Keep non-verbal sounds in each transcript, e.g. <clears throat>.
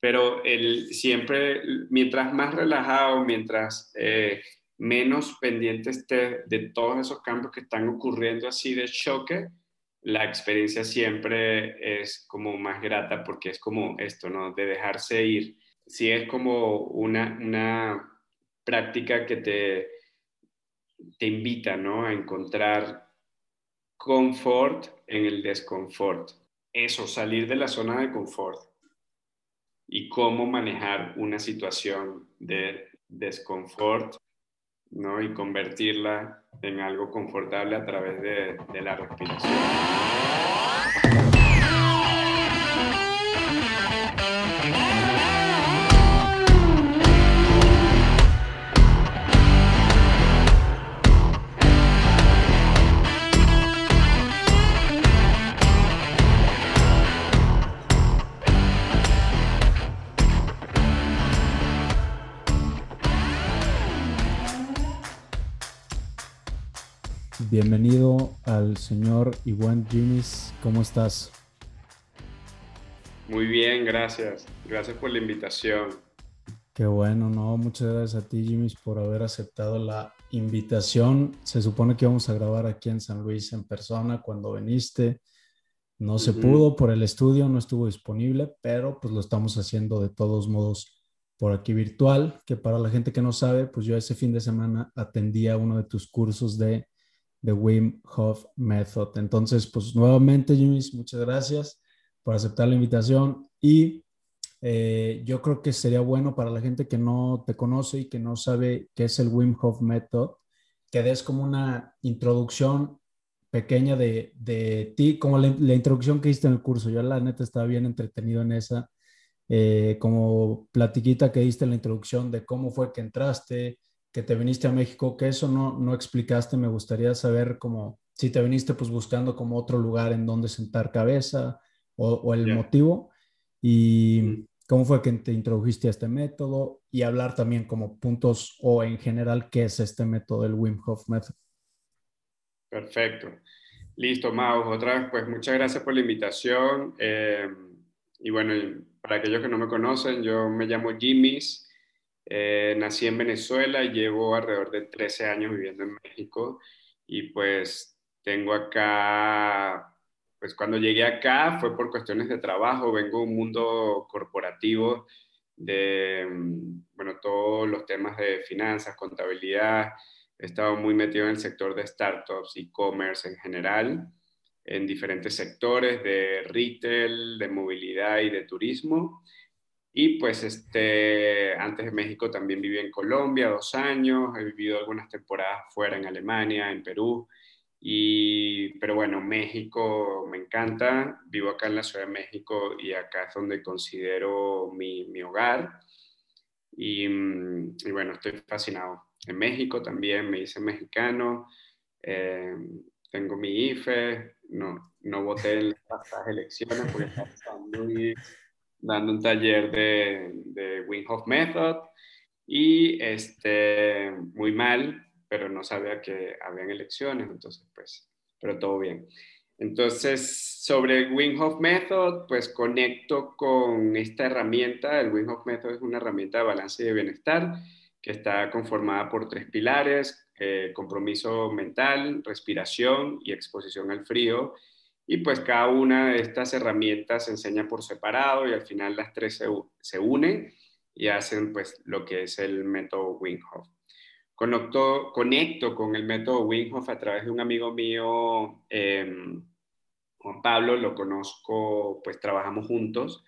pero el, siempre, mientras más relajado, mientras eh, menos pendiente esté de todos esos cambios que están ocurriendo así de choque, la experiencia siempre es como más grata porque es como esto, ¿no? De dejarse ir. Sí es como una, una práctica que te, te invita, ¿no? A encontrar confort en el desconfort. Eso, salir de la zona de confort y cómo manejar una situación de desconfort ¿no? y convertirla en algo confortable a través de, de la respiración. Bienvenido al señor Iwan Jimis. ¿Cómo estás? Muy bien, gracias. Gracias por la invitación. Qué bueno, no, muchas gracias a ti, Jimis, por haber aceptado la invitación. Se supone que íbamos a grabar aquí en San Luis en persona cuando viniste. No se pudo por el estudio, no estuvo disponible, pero pues lo estamos haciendo de todos modos por aquí virtual, que para la gente que no sabe, pues yo ese fin de semana atendía uno de tus cursos de The Wim Hof Method. Entonces, pues nuevamente, Jimmy, muchas gracias por aceptar la invitación y eh, yo creo que sería bueno para la gente que no te conoce y que no sabe qué es el Wim Hof Method, que des como una introducción pequeña de, de ti, como la, introducción que hiciste en el curso. Yo la neta estaba bien entretenido en esa, eh, como platiquita que diste en la introducción de cómo fue que entraste, que te viniste a México, que eso no, no explicaste, me gustaría saber cómo, si te viniste pues buscando como otro lugar en donde sentar cabeza o, el motivo y cómo fue que te introdujiste a este método y hablar también como puntos o en general qué es este método, el Wim Hof Method. Perfecto. Listo, Mau. Otra vez, pues muchas gracias por la invitación. Eh, y bueno, para aquellos que no me conocen, yo me llamo Jimmys. Eh, nací en Venezuela llevo alrededor de 13 años viviendo en México y pues tengo acá, pues cuando llegué acá fue por cuestiones de trabajo, vengo de un mundo corporativo de, mm, bueno, todos los temas de finanzas, contabilidad, he estado muy metido en el sector de startups, e-commerce en general, en diferentes sectores de retail, de movilidad y de turismo. Y pues este, antes de México también viví en Colombia dos años, he vivido algunas temporadas fuera en Alemania, en Perú, y, pero bueno, México me encanta, vivo acá en la Ciudad de México y acá es donde considero mi, mi hogar. Y, mm, y, bueno, estoy fascinado. En México también me hice mexicano, eh, tengo mi IFE, no, no voté en las elecciones porque estaba muy dando un taller de, de Wim Hof Method y este, muy mal, pero no sabía que habían elecciones, entonces pues, pero todo bien. Entonces, sobre Wim Hof Method, pues conecto con esta herramienta. El Wim Hof Method es una herramienta de balance y de bienestar que está conformada por tres pilares, eh, compromiso mental, respiración y exposición al frío. Y pues cada una de estas herramientas se enseña por separado y al final las tres se, se unen y hacen pues lo que es el método Wim Hof. Conecto, conecto con el método Wim Hof a través de un amigo mío, em, Juan Pablo, lo conozco, pues trabajamos juntos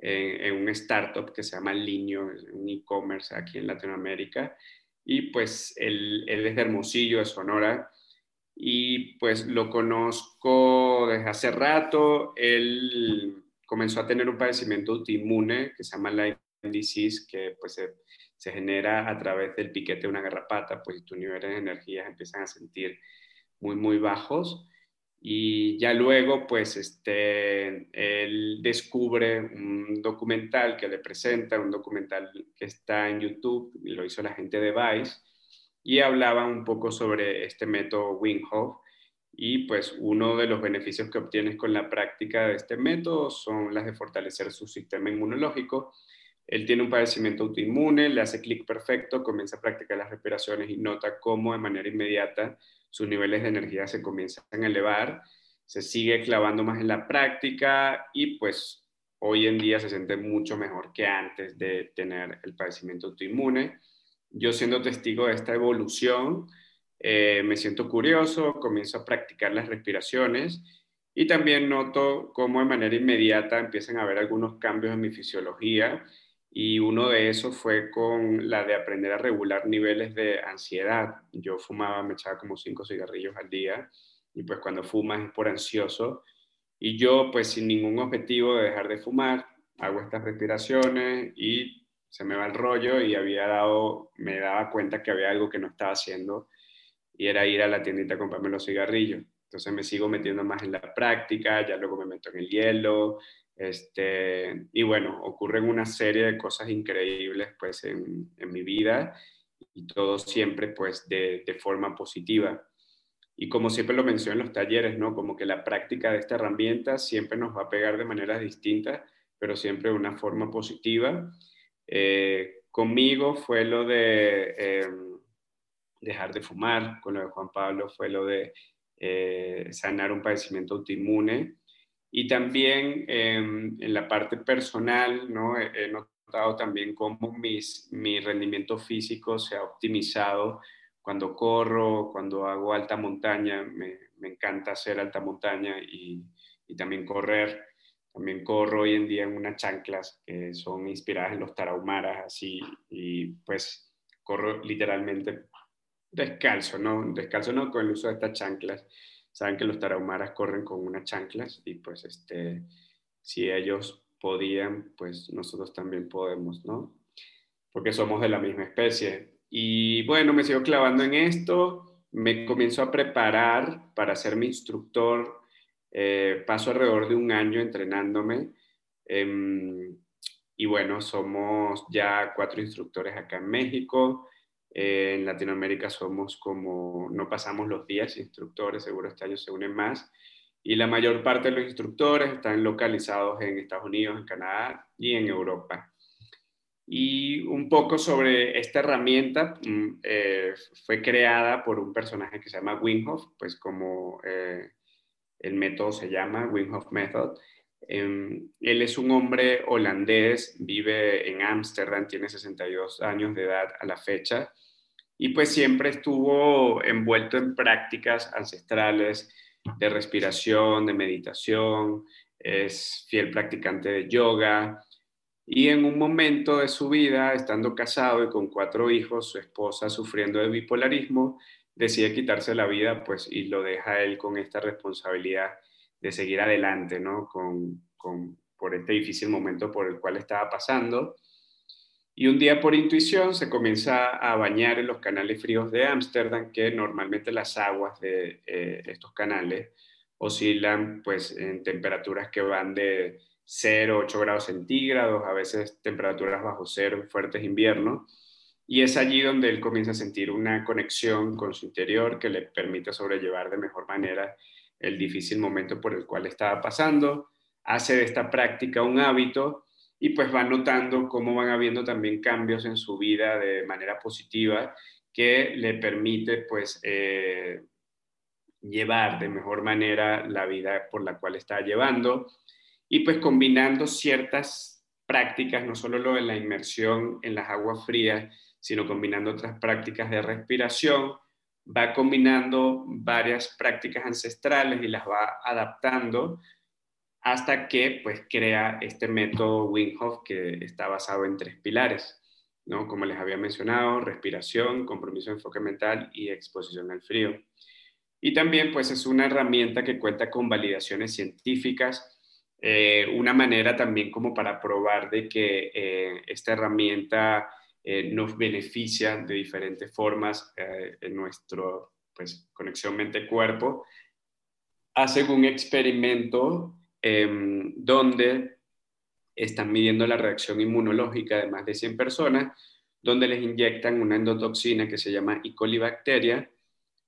en, en un startup que se llama Linio, un e-commerce aquí en Latinoamérica. Y pues él, él es de Hermosillo, de Sonora, y pues lo conozco desde hace rato. Él comenzó a tener un padecimiento autoinmune que se llama Lyme disease, que pues se, se, genera a través del piquete de una garrapata, pues tus niveles de energía empiezan a sentir muy, muy bajos. Y ya luego, pues, este, él descubre un documental que le presenta, un documental que está en YouTube, lo hizo la gente de Vice, y hablaba un poco sobre este método Wim Hof Y pues uno de los beneficios que obtienes con la práctica de este método son las de fortalecer su sistema inmunológico. Él tiene un padecimiento autoinmune, le hace clic perfecto, comienza a practicar las respiraciones y nota cómo de manera inmediata sus niveles de energía se comienzan a elevar, se sigue clavando más en la práctica y pues hoy en día se siente mucho mejor que antes de tener el padecimiento autoinmune. Yo siendo testigo de esta evolución, eh, me siento curioso, comienzo a practicar las respiraciones y también noto cómo de manera inmediata empiezan a haber algunos cambios en mi fisiología y uno de esos fue con la de aprender a regular niveles de ansiedad. Yo fumaba, me echaba como cinco cigarrillos al día y pues cuando fumas es por ansioso y yo pues sin ningún objetivo de dejar de fumar, hago estas respiraciones y se me va el rollo y había dado, me daba cuenta que había algo que no estaba haciendo y era ir a la tiendita a comprarme los cigarrillos. Entonces me sigo metiendo más en la práctica, ya luego me meto en el hielo, este, y bueno, ocurren una serie de cosas increíbles pues en, mi vida y todo siempre pues de, de, forma positiva. Y como siempre lo menciono en los talleres, ¿no? Como que la práctica de esta herramienta siempre nos va a pegar de maneras distintas, pero siempre de una forma positiva. Eh, conmigo fue lo de em, dejar de fumar, con lo de Juan Pablo fue lo de eh, sanar un padecimiento autoinmune y también em, en la parte personal, ¿no? He, notado también cómo mis, mi rendimiento físico se ha optimizado cuando corro, cuando hago alta montaña. Me, encanta hacer alta montaña y, también correr. También corro hoy en día en unas chanclas que son inspiradas en los tarahumaras, así, y pues corro literalmente descalzo, ¿no? Descalzo no con el uso de estas chanclas saben que los tarahumaras corren con unas chanclas y pues este, si ellos podían, pues nosotros también podemos, ¿no? Porque somos de la misma especie. Y bueno, me sigo clavando en esto, me comienzo a preparar para ser mi instructor, eh, paso alrededor de un año entrenándome. Em, y bueno, somos ya cuatro instructores acá en México. Eh, en Latinoamérica somos como, no pasamos los días instructores, seguro este año se unen más. Y la mayor parte de los instructores están localizados en Estados Unidos, en Canadá y en Europa. Y un poco sobre esta herramienta, mm, eh, fue creada por un personaje que se llama Wim pues como eh, el método se llama, Wim Method. Em, él es un hombre holandés, vive en Ámsterdam, tiene 62 años de edad a la fecha y pues siempre estuvo envuelto en prácticas ancestrales de respiración, de meditación, es fiel practicante de yoga y en un momento de su vida, estando casado y con cuatro hijos, su esposa sufriendo de bipolarismo, decide quitarse la vida pues y lo deja él con esta responsabilidad de seguir adelante, ¿no? Con, con, por este difícil momento por el cual estaba pasando. Y un día por intuición se comienza a bañar en los canales fríos de Ámsterdam, que normalmente las aguas de eh, estos canales oscilan pues en temperaturas que van de 0 8 grados centígrados, a veces temperaturas bajo cero fuertes inviernos. Y es allí donde él comienza a sentir una conexión con su interior que le permite sobrellevar de mejor manera el difícil momento por el cual estaba pasando. Hace de esta práctica un hábito y pues va notando cómo van habiendo también cambios en su vida de manera positiva que le permite pues eh, llevar de mejor manera la vida por la cual está llevando y pues combinando ciertas prácticas, no solo lo de la inmersión en las aguas frías, sino combinando otras prácticas de respiración, va combinando varias prácticas ancestrales y las va adaptando hasta que pues crea este método Wim Hof que está basado en tres pilares, ¿no? Como les había mencionado, respiración, compromiso de enfoque mental y exposición al frío. Y también pues es una herramienta que cuenta con validaciones científicas, eh, una manera también como para probar de que eh, esta herramienta eh, nos beneficia de diferentes formas en nuestro pues conexión mente-cuerpo. Hacen un experimento Em, donde están midiendo la reacción inmunológica de más de 100 personas, donde les inyectan una endotoxina que se llama E. coli bacteria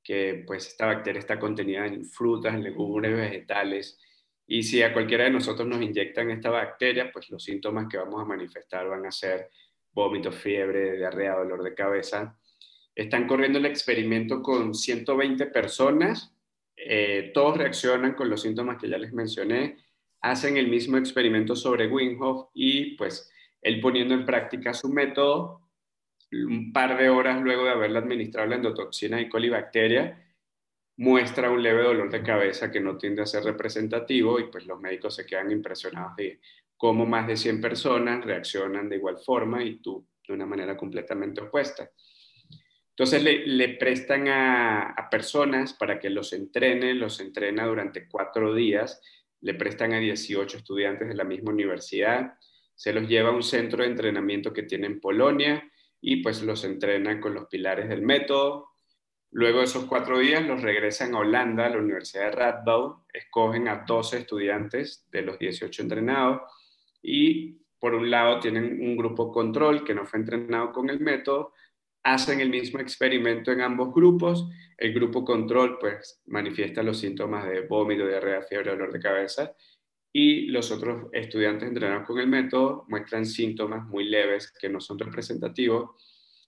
que pues esta bacteria está contenida en frutas, legumbres, vegetales, y si a cualquiera de nosotros nos inyectan esta bacteria, pues los síntomas que vamos a manifestar van a ser vómito, fiebre, diarrea, dolor de cabeza. Están corriendo el experimento con 120 personas, eh, todos reaccionan con los síntomas que ya les mencioné, hacen el mismo experimento sobre Wim y pues él poniendo en práctica su método, un par de horas luego de haberle administrado la endotoxina y colibacteria, muestra un leve dolor de cabeza que no tiende a ser representativo y pues los médicos se quedan impresionados de cómo más de 100 personas reaccionan de igual forma y tú de una manera completamente opuesta. Entonces le, prestan a, a, personas para que los entrene, los entrena durante cuatro días, le prestan a 18 estudiantes de la misma universidad, se los lleva a un centro de entrenamiento que tiene en Polonia y pues los entrenan con los pilares del método, Luego de esos cuatro días los regresan a Holanda, a la Universidad de Radboud, escogen a 12 estudiantes de los 18 entrenados y por un lado tienen un grupo control que no fue entrenado con el método, hacen el mismo experimento en ambos grupos, el grupo control pues manifiesta los síntomas de vómito, diarrea, fiebre, dolor de cabeza. Y los otros estudiantes entrenados con el método muestran síntomas muy leves que no son representativos.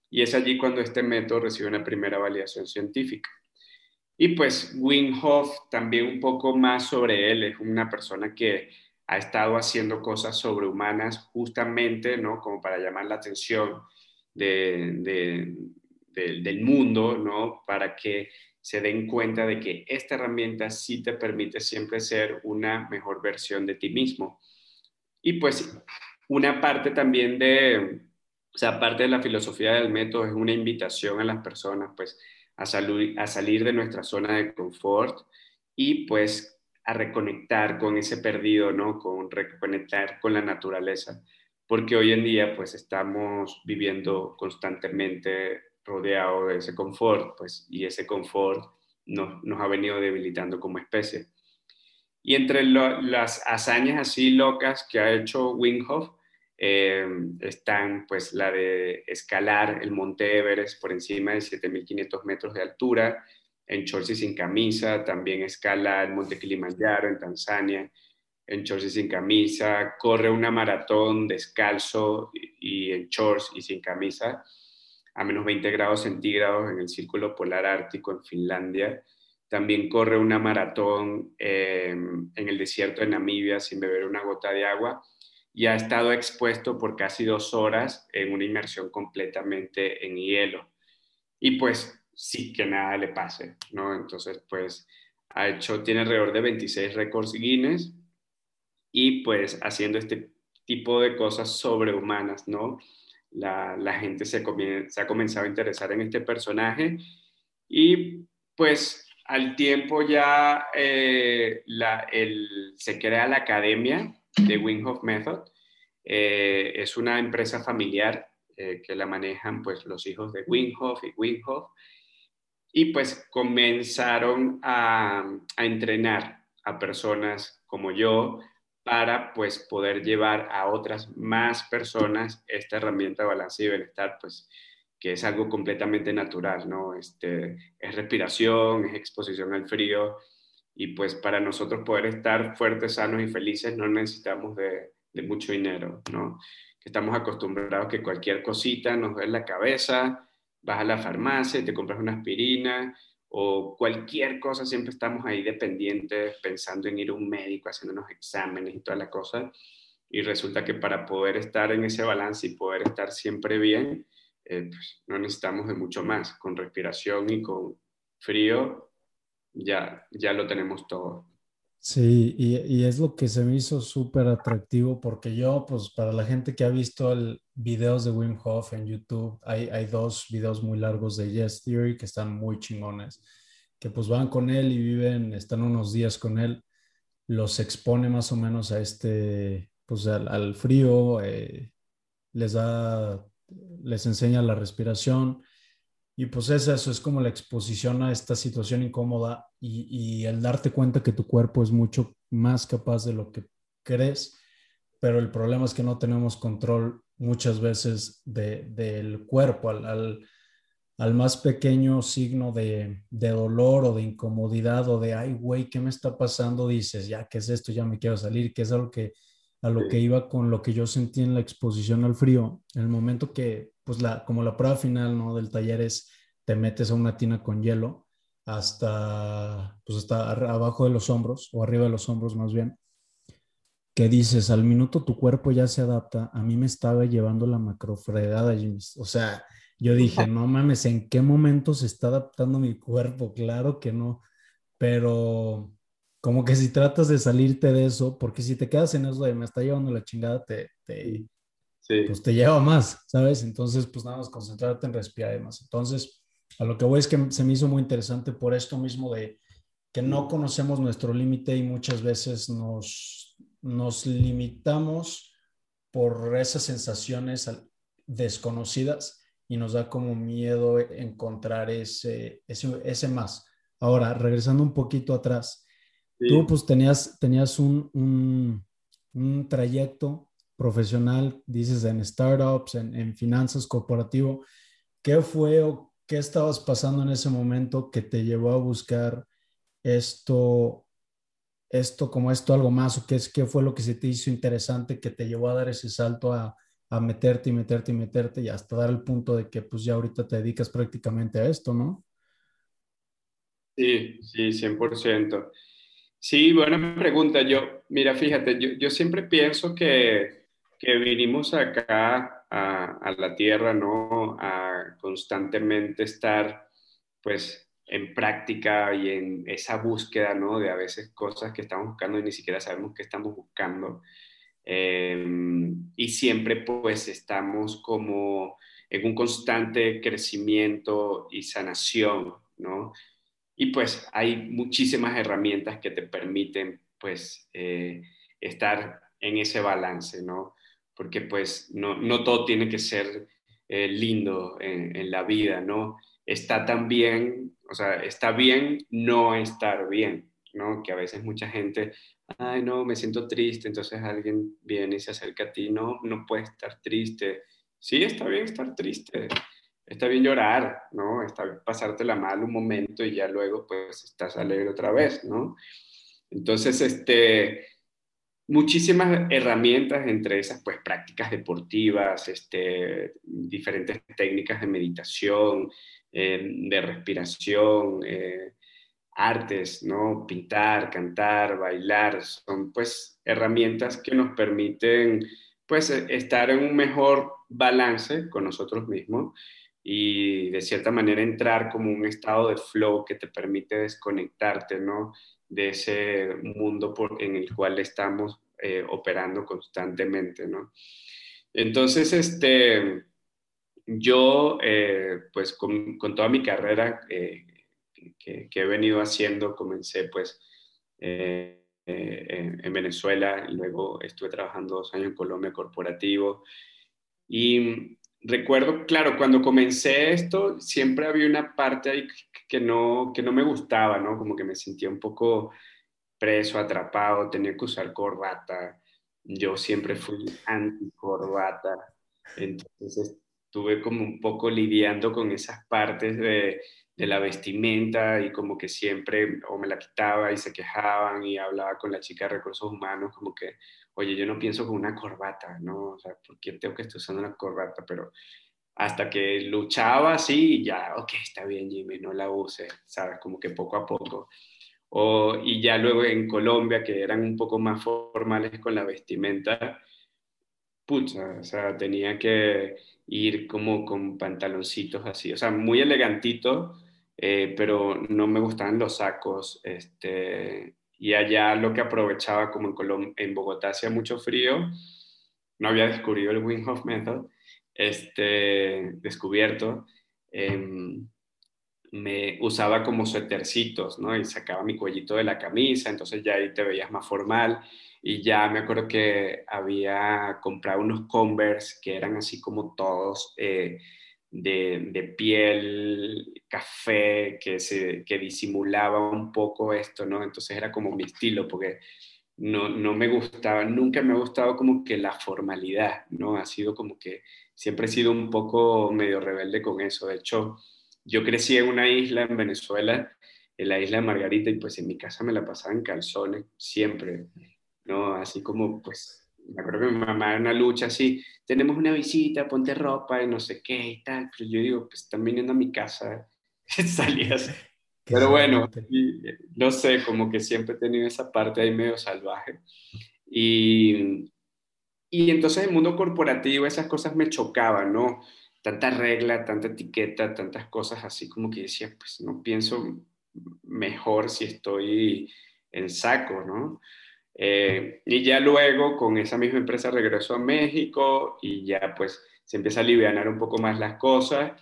Y es allí cuando este método recibe una primera validación científica. Y pues Wim Hof, también un poco más sobre él, es una persona que ha estado haciendo cosas sobrehumanas justamente, ¿no? Como para llamar la atención del mundo, ¿no? Para que se den cuenta de que esta herramienta sí te permite siempre ser una mejor versión de ti mismo. Y pues una parte también de, o sea, parte de la filosofía del método es una invitación a las personas, pues, a, a salir de nuestra zona de confort y, pues, a reconectar con ese perdido, ¿no? Con reconectar con la naturaleza. Porque hoy en día, pues, estamos viviendo constantemente rodeado de ese confort, pues, y ese confort nos, ha venido debilitando como especie. Y entre las hazañas así locas que ha hecho Wim eh, están pues la de escalar el monte Everest por encima de 7.500 metros de altura, en shorts y sin camisa, también escala el monte Kilimanjaro en Tanzania, en shorts y sin camisa, corre una maratón descalzo y, en shorts y sin camisa a menos 20 grados centígrados en el Círculo Polar Ártico en Finlandia. También corre una maratón eh, en el desierto de Namibia sin beber una gota de agua y ha estado expuesto por casi dos horas en una inmersión completamente en hielo. Y pues sí que nada le pase, ¿no? Entonces, pues ha hecho, tiene alrededor de 26 récords Guinness y pues haciendo este tipo de cosas sobrehumanas, ¿no? La, la gente se, se, ha comenzado a interesar en este personaje y pues al tiempo ya eh, la, el, se crea la academia de Wim Hof Method. Eh, es una empresa familiar eh, que la manejan pues los hijos de Wim Hof y Wim Hof. Y pues comenzaron a, entrenar a personas como yo para pues poder llevar a otras más personas esta herramienta de balance y bienestar, pues que es algo completamente natural, ¿no? Este, es respiración, es exposición al frío, y pues para nosotros poder estar fuertes, sanos y felices no necesitamos de, mucho dinero, ¿no? Estamos acostumbrados que cualquier cosita nos duele la cabeza, vas a la farmacia te compras una aspirina o cualquier cosa, siempre estamos ahí dependientes pensando en ir a un médico, haciendo unos exámenes y toda la cosa. Y resulta que para poder estar en ese balance y poder estar siempre bien, eh, pues no necesitamos de mucho más. Con respiración y con frío ya, ya lo tenemos todo. Sí, y, es lo que se me hizo súper atractivo porque yo, pues para la gente que ha visto el videos de Wim Hof en YouTube, hay, hay dos videos muy largos de Yes Theory que están muy chingones, que pues van con él y viven, están unos días con él, los expone más o menos a este, pues al, frío, eh, les da, les enseña la respiración, y pues es eso, es como la exposición a esta situación incómoda y, el darte cuenta que tu cuerpo es mucho más capaz de lo que crees, pero el problema es que no tenemos control muchas veces del cuerpo al, al más pequeño signo de, dolor o de incomodidad o de, ay, güey, ¿qué me está pasando? Dices, ya, ¿qué es esto? Ya me quiero salir, que es algo que a lo que iba con lo que yo sentí en la exposición al frío. En el momento que, pues, la, como la prueba final, ¿no? Del taller es, te metes a una tina con hielo hasta, pues, hasta abajo de los hombros, o arriba de los hombros más bien, que dices, al minuto tu cuerpo ya se adapta. A mí me estaba llevando la macrofregada, Jimmy. O sea, yo dije, no mames, ¿en qué momento se está adaptando mi cuerpo? Claro que no, pero como que si tratas de salirte de eso, porque si te quedas en eso de me está llevando la chingada, te, te pues te lleva más, ¿sabes? Entonces, pues nada más concentrarte en respirar y demás. Entonces, a lo que voy es que se me hizo muy interesante por esto mismo de que no conocemos nuestro límite y muchas veces nos, nos limitamos por esas sensaciones desconocidas y nos da como miedo encontrar ese, ese, ese más. Ahora, regresando un poquito atrás, tú pues tenías, tenías un, un, un, trayecto profesional, dices, en startups, en, en finanzas corporativo. ¿Qué fue o qué estabas pasando en ese momento que te llevó a buscar esto, esto como esto algo más? ¿O qué, es, qué fue lo que se te hizo interesante que te llevó a dar ese salto a, a meterte y meterte y meterte y hasta dar el punto de que pues ya ahorita te dedicas prácticamente a esto, ¿no? Sí, sí, 100%. Sí, buena pregunta. Yo, mira, fíjate, yo, yo siempre pienso que, que vinimos acá a, la tierra, ¿no? A constantemente estar, pues, en práctica y en esa búsqueda, ¿no? De a veces cosas que estamos buscando y ni siquiera sabemos qué estamos buscando. Em, y siempre pues estamos como en un constante crecimiento y sanación, ¿no? Y pues hay muchísimas herramientas que te permiten pues eh, estar en ese balance, ¿no? Porque pues no, no todo tiene que ser eh, lindo en, en, la vida, ¿no? Está también, o sea, está bien no estar bien, ¿no? Que a veces mucha gente ay, no, me siento triste, entonces alguien viene y se acerca a ti, no, no puedes estar triste. Sí, está bien estar triste, está bien llorar, ¿no? Está bien pasártela mal un momento y ya luego pues estás alegre otra vez, ¿no? Entonces, este, muchísimas herramientas, entre esas pues prácticas deportivas, este, diferentes técnicas de meditación, eh, de respiración, eh, artes, ¿no? Pintar, cantar, bailar, son pues herramientas que nos permiten pues estar en un mejor balance con nosotros mismos y de cierta manera entrar como un estado de flow que te permite desconectarte, ¿no? De ese mundo por, en el cual estamos eh, operando constantemente, ¿no? Entonces, este, yo, eh, pues con, con, toda mi carrera, eh, que, he venido haciendo. Comencé pues eh, eh, en, Venezuela, luego estuve trabajando dos años en Colombia corporativo. Y recuerdo, claro, cuando comencé esto, siempre había una parte ahí que no, que no me gustaba, ¿no? Como que me sentía un poco preso, atrapado, tenía que usar corbata. Yo siempre fui anti corbata. Entonces estuve como un poco lidiando con esas partes de, de la vestimenta y como que siempre o me la quitaba y se quejaban y hablaba con la chica de recursos humanos como que, oye, yo no pienso con una corbata, ¿no? O sea, ¿por qué tengo que estar usando una corbata? Pero hasta que luchaba así, ya, ok, está bien, Jimmy, no la use, ¿sabes? Como que poco a poco. O, y ya luego en Colombia, que eran un poco más formales con la vestimenta, pucha, o sea, tenía que ir como con pantaloncitos así, o sea, muy elegantito, eh, pero no me gustaban los sacos. Este, y allá lo que aprovechaba, como en, en Bogotá hacía mucho frío, no había descubierto el Wim Hof Method, este, descubierto, em, me usaba como suetercitos, ¿no? Y sacaba mi cuellito de la camisa, entonces ya ahí te veías más formal. Y ya me acuerdo que había comprado unos Converse que eran así como todos eh, de, piel café que, se, que disimulaba un poco esto, ¿no? Entonces era como mi estilo, porque no, no me gustaba, nunca me ha gustado como que la formalidad, ¿no? Ha sido como que siempre he sido un poco medio rebelde con eso. De hecho, yo crecí en una isla en Venezuela, en la isla de Margarita, y pues en mi casa me la pasaba en calzones siempre, ¿no? Así como, pues, me acuerdo que mi mamá era una lucha así, tenemos una visita, ponte ropa y no sé qué y tal, pero yo digo, pues están viniendo a mi casa, <laughs> salías. Pero bueno, no sé, como que siempre he tenido esa parte ahí medio salvaje. Y, y entonces el mundo corporativo esas cosas me chocaban, ¿no? Tanta regla, tanta etiqueta, tantas cosas así como que decía, pues no pienso mejor si estoy en saco, ¿no? Eh, y ya luego con esa misma empresa regreso a México y ya pues se empieza a aliviar un poco más las cosas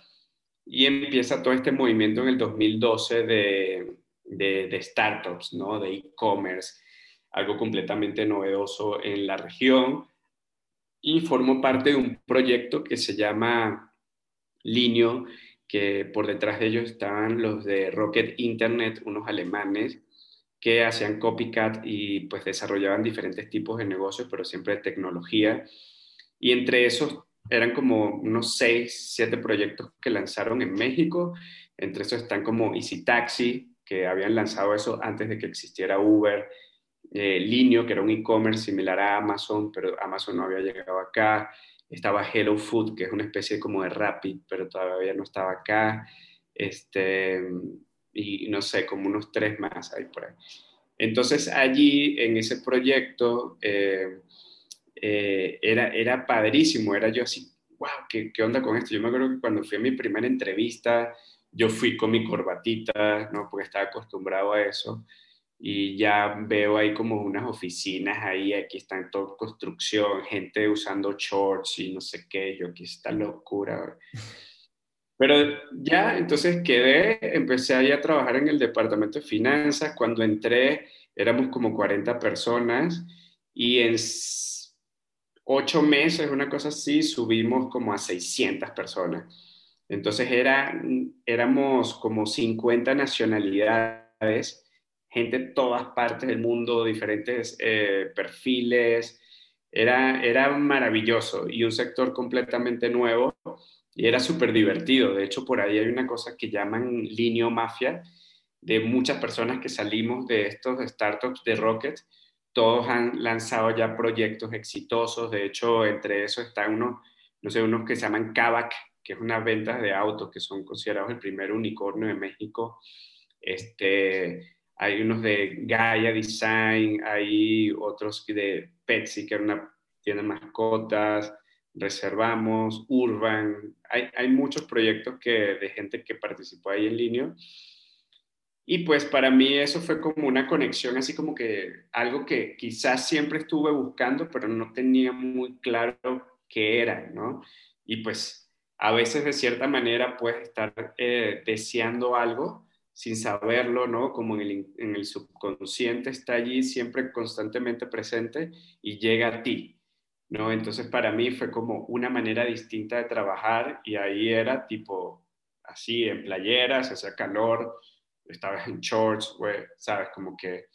y empieza todo este movimiento en el 2012 de, de, de startups, ¿no? De e-commerce, algo completamente novedoso en la región y formo parte de un proyecto que se llama Linio, que por detrás de ellos estaban los de Rocket Internet, unos alemanes que hacían copycat y pues desarrollaban diferentes tipos de negocios, pero siempre de tecnología. Y entre esos eran como unos seis, siete proyectos que lanzaron en México. Entre esos están como Easy Taxi, que habían lanzado eso antes de que existiera Uber. Eh, Linio, que era un e-commerce similar a Amazon, pero Amazon no había llegado acá. Estaba Hello Food, que es una especie como de Rapid, pero todavía no estaba acá. Este, y no sé, como unos tres más ahí por ahí. Entonces allí, en ese proyecto, eh, eh, era, era padrísimo, era yo así, wow, ¿qué, ¿qué, onda con esto? Yo me acuerdo que cuando fui a mi primera entrevista, yo fui con mi corbatita, ¿no? Porque estaba acostumbrado a eso. Y ya veo ahí como unas oficinas ahí, aquí están todo construcción, gente usando shorts y no sé qué, yo aquí está locura. Pero ya, entonces quedé, empecé ahí a trabajar en el departamento de finanzas. Cuando entré éramos como 40 personas y en ocho meses, una cosa así, subimos como a 600 personas. Entonces era, éramos como 50 nacionalidades, gente de todas partes del mundo, diferentes eh, perfiles. Era, era maravilloso y un sector completamente nuevo y era súper divertido. De hecho, por ahí hay una cosa que llaman linio mafia, de muchas personas que salimos de estos startups de Rocket. Todos han lanzado ya proyectos exitosos. De hecho, entre esos están unos, no sé, unos que se llaman Kavak, que es una venta de autos que son considerados el primer unicornio de México. Este, hay unos de Gaia Design, hay otros de Petsy, que es una tienda de mascotas reservamos, Urban, hay, hay, muchos proyectos que, de gente que participó ahí en línea. Y pues para mí eso fue como una conexión, así como que algo que quizás siempre estuve buscando, pero no tenía muy claro qué era, ¿no? Y pues a veces de cierta manera puedes estar eh, deseando algo sin saberlo, ¿no? Como en el, en el subconsciente está allí siempre constantemente presente y llega a ti, ¿no? Entonces para mí fue como una manera distinta de trabajar y ahí era tipo así, en playeras, hacía calor, estaba en shorts, ¿sabes? Como que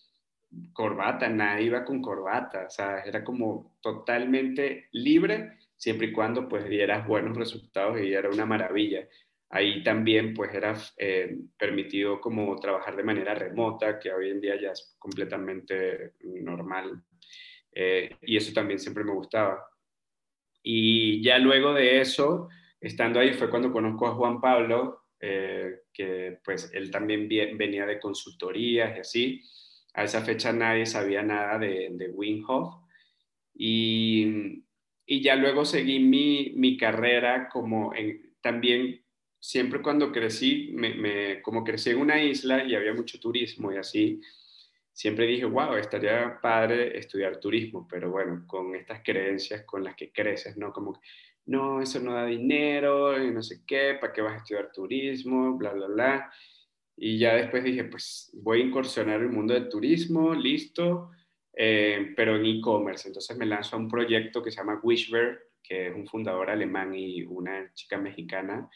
corbata, nadie iba con corbata, ¿sabes? Era como totalmente libre siempre y cuando pues dieras buenos resultados y era una maravilla. Ahí también pues era eh, permitido como trabajar de manera remota, que hoy en día ya es completamente normal eh, y eso también siempre me gustaba. Y ya luego de eso, estando ahí, fue cuando conozco a Juan Pablo, eh, que pues él también venía de consultorías y así. A esa fecha nadie sabía nada de, de Winghoff. Y, y, ya luego seguí mi, mi carrera como en, también, siempre cuando crecí, me, como crecí en una isla y había mucho turismo y así, siempre dije, wow, estaría padre estudiar turismo, pero bueno, con estas creencias con las que creces, ¿no? Como, no, eso no da dinero y no sé qué, ¿para qué vas a estudiar turismo? Bla, bla, bla. Y ya después dije, pues voy a incursionar el mundo del turismo, listo, eh, pero en e-commerce. Entonces me lanzo a un proyecto que se llama Wishbear, que es un fundador alemán y una chica mexicana.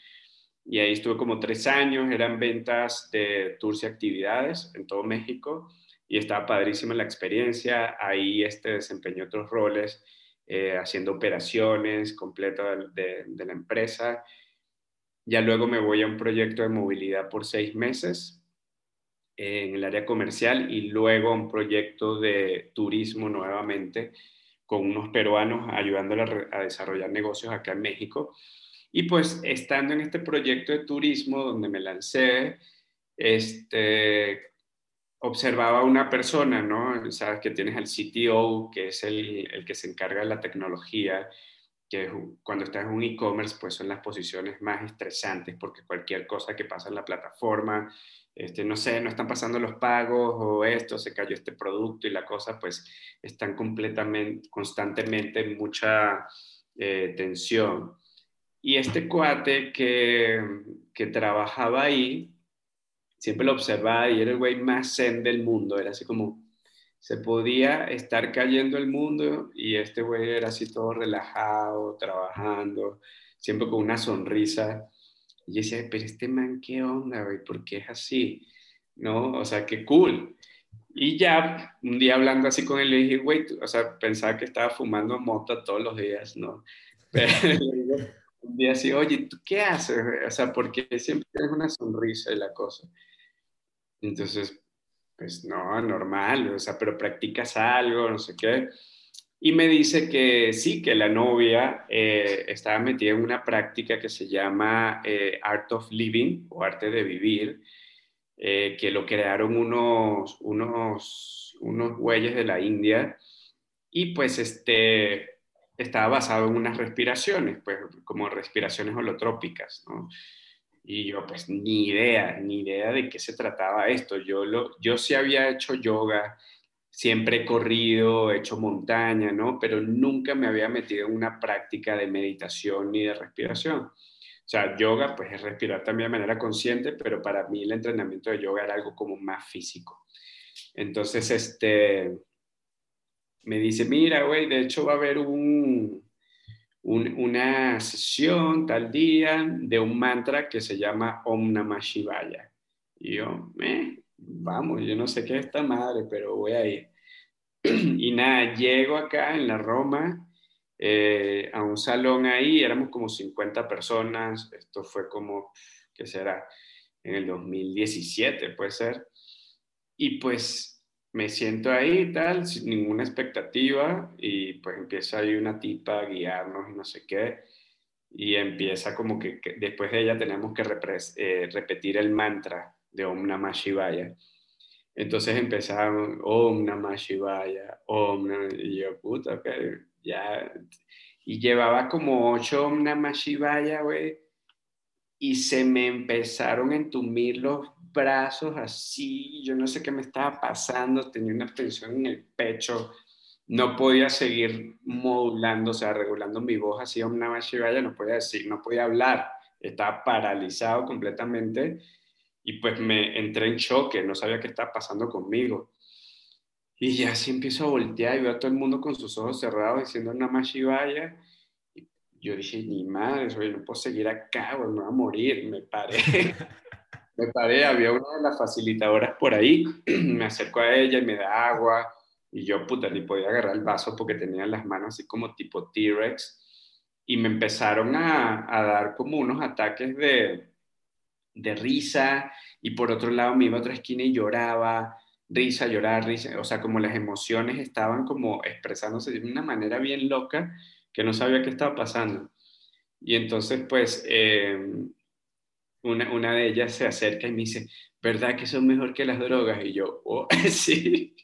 Y ahí estuve como tres años, eran ventas de tours y actividades en todo México y estaba padrísima la experiencia. Ahí este, desempeñó otros roles, eh, haciendo operaciones completas de, de, la empresa. Ya luego me voy a un proyecto de movilidad por seis meses en el área comercial y luego un proyecto de turismo nuevamente con unos peruanos ayudándoles a desarrollar negocios acá en México. Y pues estando en este proyecto de turismo donde me lancé, este, observaba una persona, ¿no? Sabes que tienes al CTO, que es el, el que se encarga de la tecnología, que cuando estás en un e-commerce, pues son las posiciones más estresantes, porque cualquier cosa que pasa en la plataforma este, no sé, no están pasando los pagos o esto, se cayó este producto y la cosa, pues están completamente, constantemente en mucha eh, tensión. Y este cuate que, que trabajaba ahí, siempre lo observaba y era el güey más zen del mundo, era así como, se podía estar cayendo el mundo y este güey era así todo relajado, trabajando, siempre con una sonrisa y yo decía, pero este man, ¿qué onda, güey? ¿Por qué es así? ¿No? O sea, qué cool. Y ya un día hablando así con él, le dije, güey, o sea, pensaba que estaba fumando mota todos los días, ¿no? <laughs> Un día así, oye, ¿tú qué haces? O sea, porque siempre tienes una sonrisa y la cosa. Entonces, pues no, normal, o sea, pero practicas algo, no sé qué. Y me dice que sí, que la novia eh, estaba metida en una práctica que se llama eh, Art of Living o Arte de Vivir, eh, que lo crearon unos, unos, unos güeyes de la India y pues este, estaba basado en unas respiraciones, pues como respiraciones holotrópicas, ¿no? Y yo pues ni idea, ni idea de qué se trataba esto. Yo, lo, yo sí había hecho yoga, siempre he corrido, he hecho montaña, ¿no? Pero nunca me había metido en una práctica de meditación ni de respiración. O sea, yoga, pues es respirar también de manera consciente, pero para mí el entrenamiento de yoga era algo como más físico. Entonces, este, me dice, mira, güey, de hecho va a haber un, una sesión tal día de un mantra que se llama Om Namah Shivaya. Y yo, eh, vamos, yo no sé qué es esta madre, pero voy a ir. <clears throat> Y nada, llego acá en la Roma, eh, a un salón ahí, éramos como 50 personas, esto fue como, ¿qué será? En el 2017, puede ser. Y pues me siento ahí tal, sin ninguna expectativa, y pues empieza ahí una tipa a guiarnos y no sé qué, y empieza como que, después de ella tenemos que eh, repetir el mantra de Om Namah Shivaya. Entonces empezaron, Om Namah Shivaya, Om Namah, y yo, puta, ok, ya. Y llevaba como ocho Om Namah Shivaya, güey, y se me empezaron a entumir los brazos así, yo no sé qué me estaba pasando, tenía una tensión en el pecho, no podía seguir modulando, o sea, regulando mi voz así, Om Namah Shivaya, no podía decir, no podía hablar, estaba paralizado completamente y pues me entré en choque, no sabía qué estaba pasando conmigo. Y ya así empiezo a voltear y veo a todo el mundo con sus ojos cerrados diciendo nada Shivaya. Yo dije, ni madre, oye, no puedo seguir acá, me voy a morir. Me paré. <laughs> me paré, había una de las facilitadoras por ahí, <clears throat> me acerco a ella y me da agua. Y yo, puta, ni podía agarrar el vaso porque tenía las manos así como tipo T-Rex. Y me empezaron a, a dar como unos ataques de, de risa y por otro lado me iba a otra esquina y lloraba, risa, llorar, risa, o sea, como las emociones estaban como expresándose de una manera bien loca que no sabía qué estaba pasando. Y entonces, pues, em, una, una, de ellas se acerca y me dice, ¿verdad que son mejor que las drogas? Y yo, oh, <laughs> sí.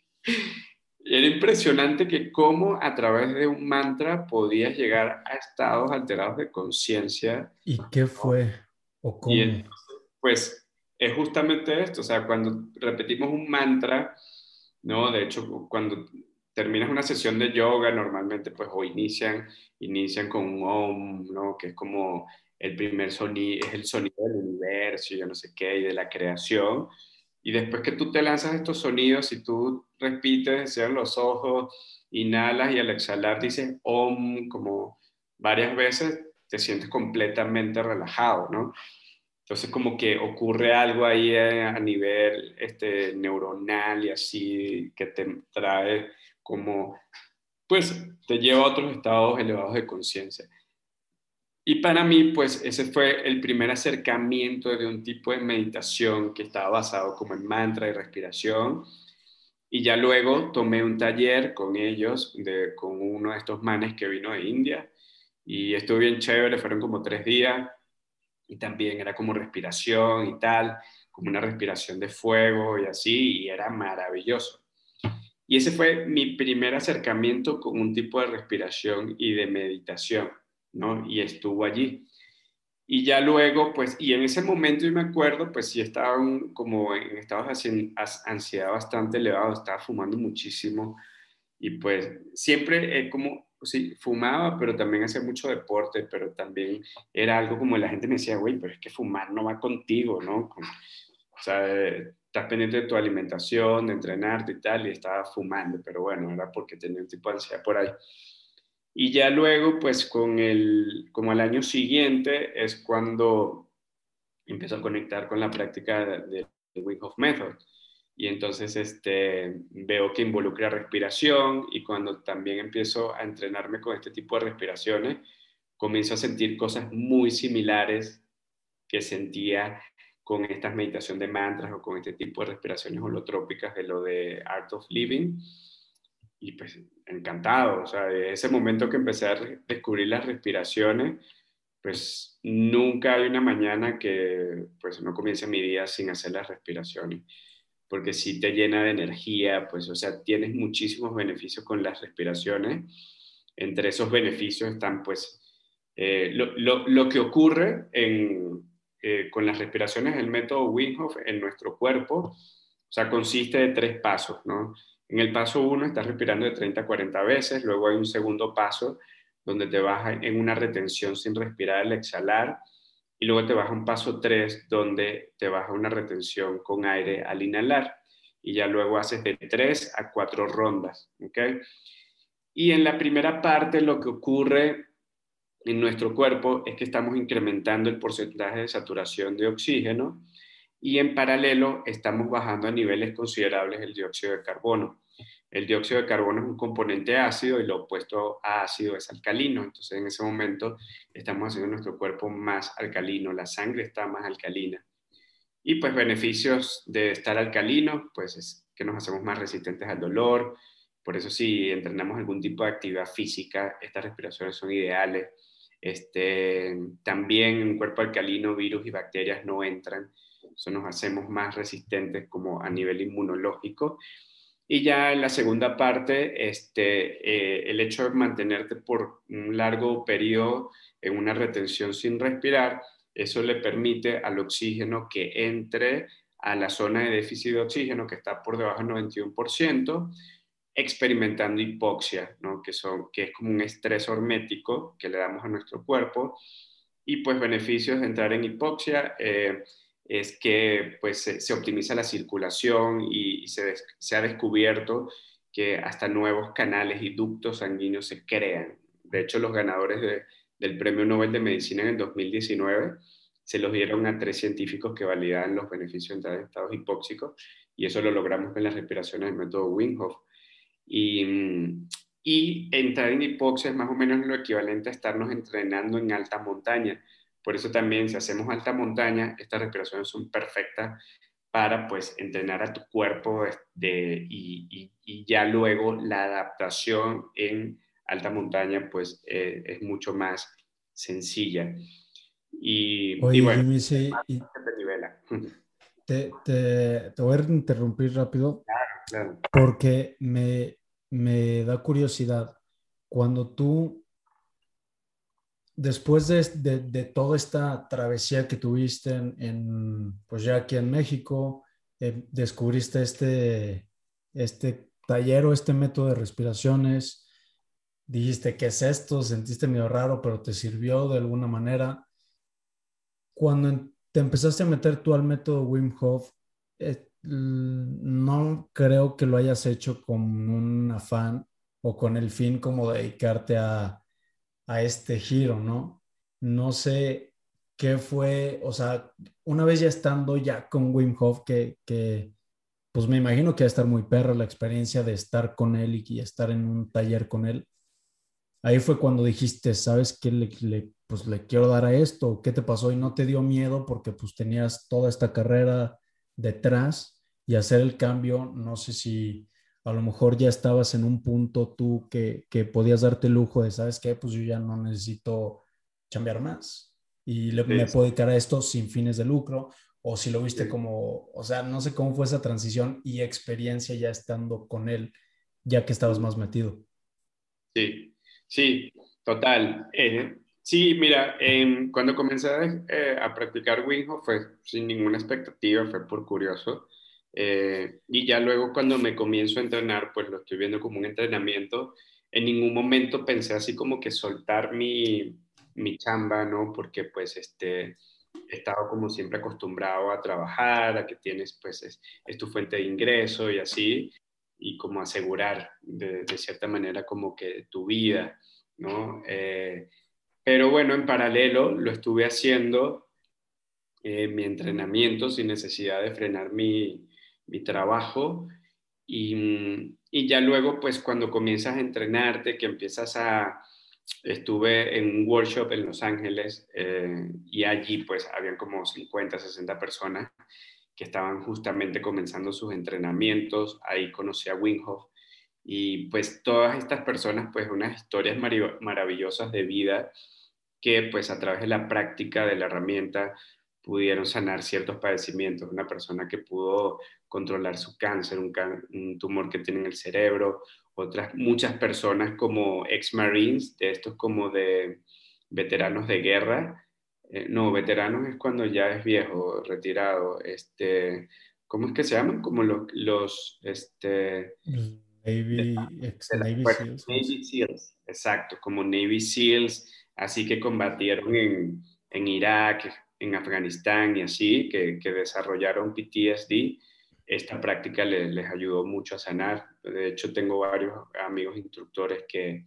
Era impresionante que cómo a través de un mantra podías llegar a estados alterados de conciencia. ¿Y qué fue? ¿O cómo? pues es justamente esto, o sea, cuando repetimos un mantra, ¿no? De hecho, cuando terminas una sesión de yoga, normalmente pues o inician, inician con un om, ¿no? Que es como el primer sonido, es el sonido del universo, yo no sé qué, y de la creación. Y después que tú te lanzas estos sonidos y tú repites, cierras los ojos, inhalas y al exhalar dices om como varias veces, te sientes completamente relajado, ¿no? Entonces como que ocurre algo ahí eh, a nivel este, neuronal y así que te trae como, pues te lleva a otros estados elevados de conciencia. Y para mí, pues ese fue el primer acercamiento de un tipo de meditación que estaba basado como en mantra y respiración. Y ya luego tomé un taller con ellos, de, con uno de estos manes que vino de India. Y estuvo bien chévere, fueron como tres días. Y también era como respiración y tal, como una respiración de fuego y así, y era maravilloso. Y ese fue mi primer acercamiento con un tipo de respiración y de meditación. ¿no? Y estuvo allí. Y ya luego, pues, y en ese momento yo me acuerdo, pues sí estaba como en estados de ansiedad bastante elevado, estaba fumando muchísimo y pues siempre como, sí, fumaba, pero también hacía mucho deporte, pero también era algo como la gente me decía, güey, pero es que fumar no va contigo, ¿no? o sea, estás pendiente de tu alimentación, de entrenarte y tal, y estaba fumando, pero bueno, era porque tenía un tipo de ansiedad por ahí. Y ya luego, pues con el, como al año siguiente es cuando empiezo a conectar con la práctica del de Wim Hof Method. Y entonces este, veo que involucra respiración y cuando también empiezo a entrenarme con este tipo de respiraciones, comienzo a sentir cosas muy similares que sentía con estas meditación de mantras o con este tipo de respiraciones holotrópicas de lo de Art of Living y pues encantado, o sea, de ese momento que empecé a descubrir las respiraciones, pues nunca hay una mañana que pues no comience mi día sin hacer las respiraciones, porque si te llena de energía, pues o sea, tienes muchísimos beneficios con las respiraciones. Entre esos beneficios están pues eh, lo, lo, lo, que ocurre en, eh, con las respiraciones del método Wim Hof en nuestro cuerpo, o sea, consiste de tres pasos, ¿no? En el paso 1 estás respirando de 30 a 40 veces, luego hay un segundo paso donde te vas en una retención sin respirar al exhalar y luego te vas un paso 3 donde te vas una retención con aire al inhalar y ya luego haces de 3 a 4 rondas. ¿okay? Y en la primera parte lo que ocurre en nuestro cuerpo es que estamos incrementando el porcentaje de saturación de oxígeno y en paralelo estamos bajando a niveles considerables el dióxido de carbono. El dióxido de carbono es un componente ácido y lo opuesto a ácido es alcalino. Entonces, en ese momento estamos haciendo nuestro cuerpo más alcalino, la sangre está más alcalina. Y pues beneficios de estar alcalino, pues es que nos hacemos más resistentes al dolor. Por eso si entrenamos algún tipo de actividad física, estas respiraciones son ideales. Este, también en un cuerpo alcalino virus y bacterias no entran. Eso nos hacemos más resistentes como a nivel inmunológico. Y ya en la segunda parte, este, eh, el hecho de mantenerte por un largo periodo en una retención sin respirar, eso le permite al oxígeno que entre a la zona de déficit de oxígeno, que está por debajo del 91%, experimentando hipoxia, ¿no? que, son, que es como un estrés hormético que le damos a nuestro cuerpo. Y pues beneficios de entrar en hipoxia. Eh, es que pues, se, optimiza la circulación y, se, ha descubierto que hasta nuevos canales y ductos sanguíneos se crean. De hecho, los ganadores del Premio Nobel de Medicina en el 2019 se los dieron a tres científicos que validaban los beneficios de entrar en estados hipóxicos y eso lo logramos con las respiraciones del método Wim Hof. Y, y entrar en hipoxia es más o menos lo equivalente a estarnos entrenando en alta montaña por eso también si hacemos alta montaña, estas respiraciones son perfectas para pues entrenar a tu cuerpo de, y, y, ya luego la adaptación en alta montaña pues eh, es mucho más sencilla. Y, y bueno, <laughs> te, te, te, voy a interrumpir rápido claro, claro. porque me, me da curiosidad. Cuando tú después de, toda esta travesía que tuviste en, pues ya aquí en México, eh, descubriste este, este taller o este método de respiraciones, dijiste, ¿qué es esto? Sentiste medio raro, pero te sirvió de alguna manera. Cuando te empezaste a meter tú al método Wim Hof, eh, no creo que lo hayas hecho con un afán o con el fin como dedicarte a a este giro, ¿no? No sé qué fue, o sea, una vez ya estando ya con Wim Hof, que, que pues me imagino que va a estar muy perro la experiencia de estar con él y, estar en un taller con él. Ahí fue cuando dijiste, ¿sabes qué? Le, pues le quiero dar a esto, ¿qué te pasó? Y no te dio miedo porque pues tenías toda esta carrera detrás y hacer el cambio, no sé si a lo mejor ya estabas en un punto tú que, que podías darte el lujo de, ¿sabes qué? Pues yo ya no necesito cambiar más y le, me puedo dedicar a esto sin fines de lucro o si lo viste como, o sea, no sé cómo fue esa transición y experiencia ya estando con él, ya que estabas más metido. Sí, sí, total. Eh, sí, mira, cuando comencé eh, a practicar Wing fue sin ninguna expectativa, fue por curioso. Eh, y ya luego cuando me comienzo a entrenar, pues lo estoy viendo como un entrenamiento. En ningún momento pensé así como que soltar mi, mi chamba, ¿no? Porque pues este, he estado como siempre acostumbrado a trabajar, a que tienes pues es, tu fuente de ingreso y así, y como asegurar de, cierta manera como que tu vida, ¿no? Eh, pero bueno, en paralelo lo estuve haciendo eh, mi entrenamiento sin necesidad de frenar mi, mi trabajo. Y, y, ya luego pues cuando comienzas a entrenarte, que empiezas a, estuve en un workshop en Los Ángeles eh, y allí pues habían como 50, 60 personas que estaban justamente comenzando sus entrenamientos, ahí conocí a Winghoff y pues todas estas personas pues unas historias maravillosas de vida que pues a través de la práctica de la herramienta pudieron sanar ciertos padecimientos. Una persona que pudo controlar su cáncer, un, un tumor que tiene en el cerebro, otras muchas personas como ex-marines, de estos como de veteranos de guerra. Eh, no, veteranos es cuando ya es viejo, retirado. Este, ¿Cómo es que se llaman? Como los... los este, Navy, Navy, Seals. Navy Seals, exacto, como Navy Seals, así que combatieron en, en Irak, en Afganistán y así, que, que desarrollaron PTSD esta práctica les, ayudó mucho a sanar. De hecho, tengo varios amigos instructores que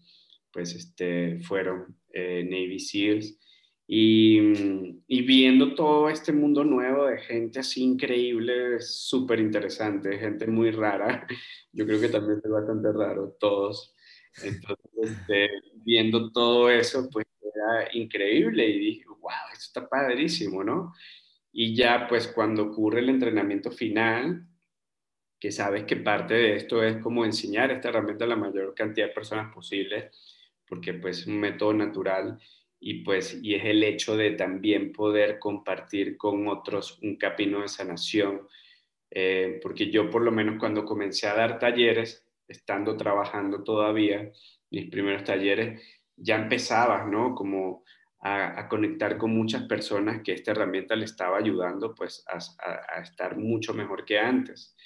pues este, fueron eh, Navy SEALs y, y, viendo todo este mundo nuevo de gente así increíble, súper interesante, gente muy rara. <laughs> Yo creo que también es bastante raro todos. Entonces, este, viendo todo eso, pues era increíble y dije, wow, esto está padrísimo, ¿no? Y ya pues cuando ocurre el entrenamiento final, que sabes que parte de esto es como enseñar esta herramienta a la mayor cantidad de personas posible, porque pues es un método natural y pues y es el hecho de también poder compartir con otros un camino de sanación, eh, porque yo por lo menos cuando comencé a dar talleres, estando trabajando todavía, mis primeros talleres, ya empezabas, ¿no? Como a, conectar con muchas personas que esta herramienta le estaba ayudando pues a estar mucho mejor que antes.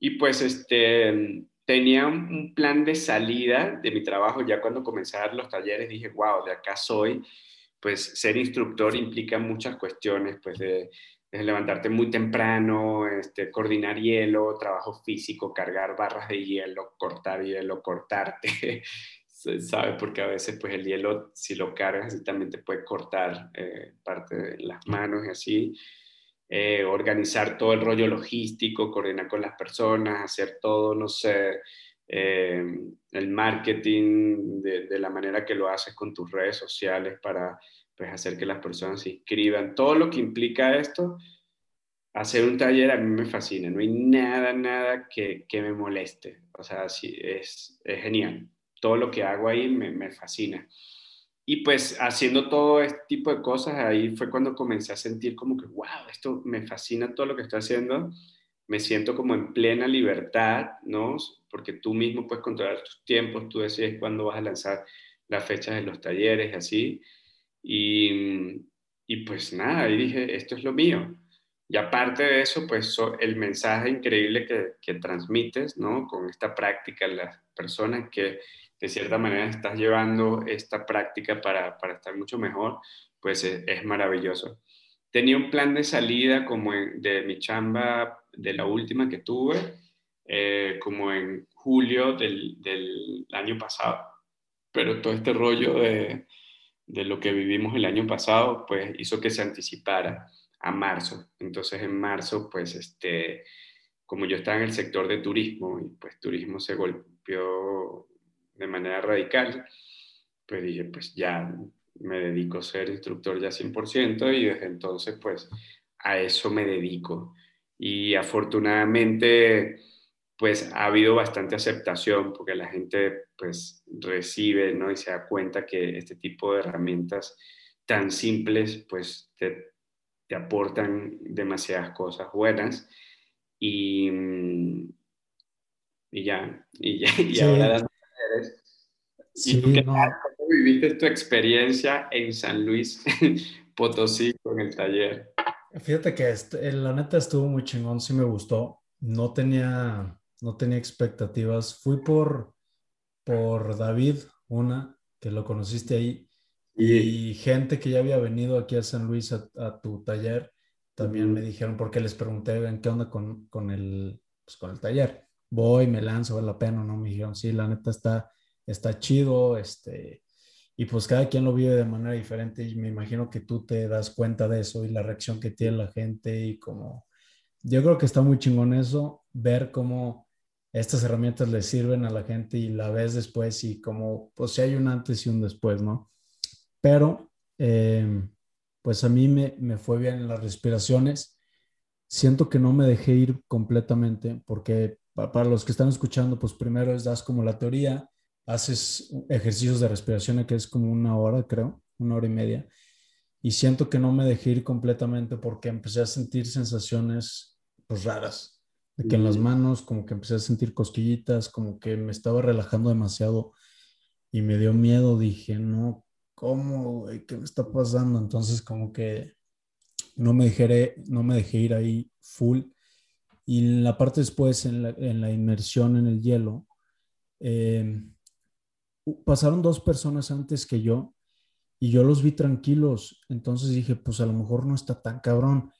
Y pues este, tenía un plan de salida de mi trabajo. Ya cuando dar los talleres dije, wow, de acá soy. Pues ser instructor implica muchas cuestiones, pues de, levantarte muy temprano, este, coordinar hielo, trabajo físico, cargar barras de hielo, cortar hielo, cortarte, <laughs> ¿sabes? Porque a veces pues el hielo, si lo cargas, también te puede cortar eh, parte de las manos y así. Eh, organizar todo el rollo logístico, coordinar con las personas, hacer todo, no sé, eh, el marketing de, la manera que lo haces con tus redes sociales para pues, hacer que las personas se inscriban. Todo lo que implica esto, hacer un taller a mí me fascina. No hay nada, nada que, que me moleste. O sea, sí, es, es, genial. Todo lo que hago ahí me, me fascina. Y pues haciendo todo este tipo de cosas, ahí fue cuando comencé a sentir como que, wow, esto me fascina todo lo que estoy haciendo, me siento como en plena libertad, ¿no? Porque tú mismo puedes controlar tus tiempos, tú decides cuándo vas a lanzar las fechas de los talleres, así. Y, y pues nada, ahí dije, esto es lo mío. Y aparte de eso, pues el mensaje increíble que, que transmites, ¿no? Con esta práctica, las personas que de cierta manera estás llevando esta práctica para, para estar mucho mejor, pues es, maravilloso. Tenía un plan de salida como de mi chamba, de la última que tuve, eh, como en julio del, del, año pasado, pero todo este rollo de, de lo que vivimos el año pasado, pues hizo que se anticipara a marzo. Entonces en marzo, pues este, como yo estaba en el sector de turismo y pues turismo se golpeó de manera radical, pues dije, pues ya me dedico a ser instructor ya 100% y desde entonces pues a eso me dedico. Y afortunadamente pues ha habido bastante aceptación porque la gente pues recibe ¿no? y se da cuenta que este tipo de herramientas tan simples pues te, aportan demasiadas cosas buenas y, y ya, y ya, y ahora ¿Y tú qué tal? ¿Cómo viviste tu experiencia en San Luis <laughs> Potosí con el taller? Fíjate que este, la neta estuvo muy chingón, sí me gustó. No tenía, no tenía expectativas. Fui por, por David, una, que lo conociste ahí, y, gente que ya había venido aquí a San Luis a, tu taller, también me dijeron, porque les pregunté, ¿en qué onda con, con, el, pues, con el taller? Voy, me lanzo, vale la pena, ¿no? Me dijeron, sí, la neta está, está chido, este, y pues cada quien lo vive de manera diferente y me imagino que tú te das cuenta de eso y la reacción que tiene la gente y como, yo creo que está muy chingón eso, ver cómo estas herramientas le sirven a la gente y la ves después y como, pues si hay un antes y un después, ¿no? Pero, em, pues a mí me, me fue bien en las respiraciones. Siento que no me dejé ir completamente porque para los que están escuchando, pues primero es das como la teoría, haces ejercicios de respiración que es como una hora, creo, una hora y media. Y siento que no me dejé ir completamente porque empecé a sentir sensaciones pues, raras. De que en las manos como que empecé a sentir cosquillitas, como que me estaba relajando demasiado y me dio miedo. Dije, no, ¿cómo? ¿Qué me está pasando? Entonces como que no me dejé, no me dejé ir ahí full. Y en la parte después, en la, en la inmersión en el hielo, eh, pasaron dos personas antes que yo y yo los vi tranquilos. Entonces dije, pues a lo mejor no está tan cabrón.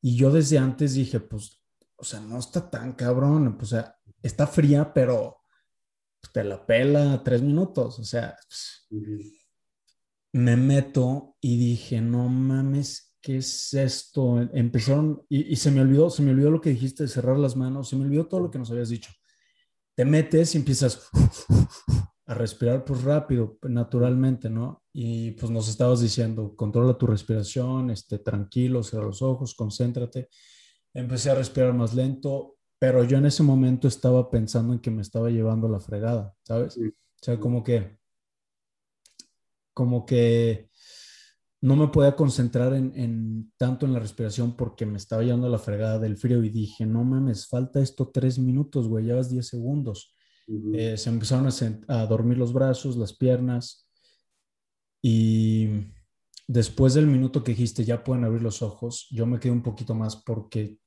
Y yo desde antes dije, pues, o sea, no está tan cabrón. Pues, o sea, está fría, pero te la pela tres minutos. O sea, me meto y dije, no mames, ¿qué es esto? Empezaron y, y, se me olvidó, se me olvidó lo que dijiste de cerrar las manos, se me olvidó todo lo que nos habías dicho. Te metes y empiezas a respirar pues rápido, naturalmente, ¿no? Y pues nos estabas diciendo, controla tu respiración, esté tranquilo, cierra los ojos, concéntrate. Empecé a respirar más lento, pero yo en ese momento estaba pensando en que me estaba llevando la fregada, ¿sabes? O sea, como que, como que no me podía concentrar en, en, tanto en la respiración porque me estaba llevando la fregada del frío y dije, no mames, falta esto tres minutos, güey, llevas diez segundos eh, se empezaron a, dormir los brazos, las piernas. Y después del minuto que dijiste, ya pueden abrir los ojos, yo me quedé un poquito más porque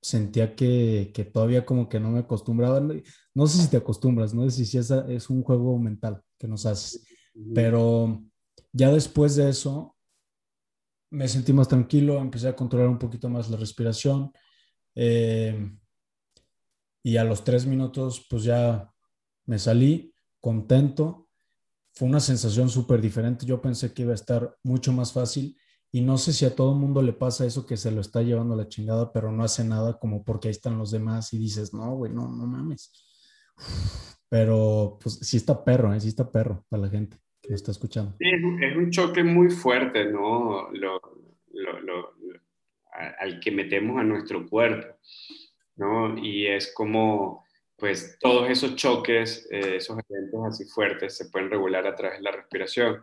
sentía que, que todavía como que no me acostumbraba. No sé si te acostumbras, no sé si es, es un juego mental que nos haces. Pero ya después de eso, me sentí más tranquilo, empecé a controlar un poquito más la respiración. Eh, y a los tres minutos pues ya me salí contento. Fue una sensación súper diferente. Yo pensé que iba a estar mucho más fácil y no sé si a todo mundo le pasa eso que se lo está llevando la chingada, pero no hace nada como porque ahí están los demás y dices, no, güey, no, no mames. Pero pues sí está perro, ¿eh? sí está perro para la gente que lo está escuchando. Sí, es un choque muy fuerte, ¿no? Lo, lo, lo, al que metemos a nuestro cuerpo. Y es como, pues, todos esos choques, eh, esos eventos así fuertes se pueden regular a través de la respiración.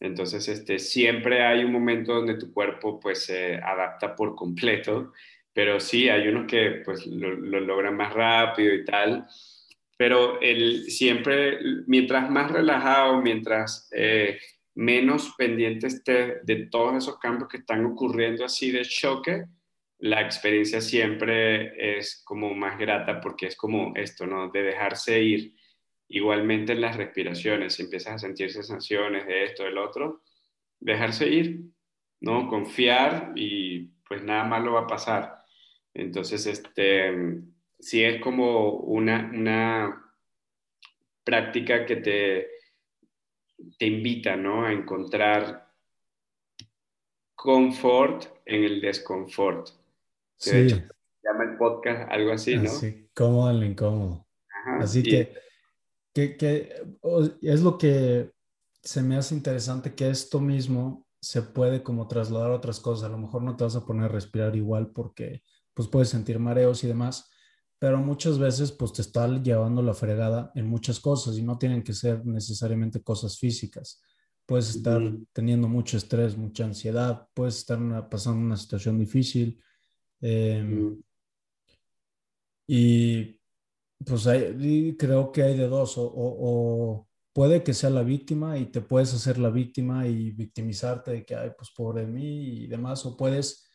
Entonces, este, siempre hay un momento donde tu cuerpo, pues, se adapta por completo, pero sí, hay unos que, pues, lo, logran más rápido y tal, pero el, siempre, mientras más relajado, mientras eh, menos pendiente esté de todos esos cambios que están ocurriendo así de choque, la experiencia siempre es como más grata porque es como esto, ¿no? De dejarse ir. Igualmente en las respiraciones, si empiezas a sentir sensaciones de esto, del otro, dejarse ir, ¿no? Confiar y pues nada malo va a pasar. Entonces, este, sí es como una, una práctica que te, te invita, ¿no? A encontrar confort en el desconfort sí. se llama el podcast algo así, ¿no? Sí, cómodo en lo incómodo. así que, que, que, es lo que se me hace interesante que esto mismo se puede como trasladar a otras cosas. A lo mejor no te vas a poner a respirar igual porque pues puedes sentir mareos y demás, pero muchas veces pues te está llevando la fregada en muchas cosas y no tienen que ser necesariamente cosas físicas. Puedes estar teniendo mucho estrés, mucha ansiedad, puedes estar pasando una situación difícil. Em, y pues creo que hay de dos, o, puede que sea la víctima y te puedes hacer la víctima y victimizarte de que, ay, pues pobre de mí y demás, o puedes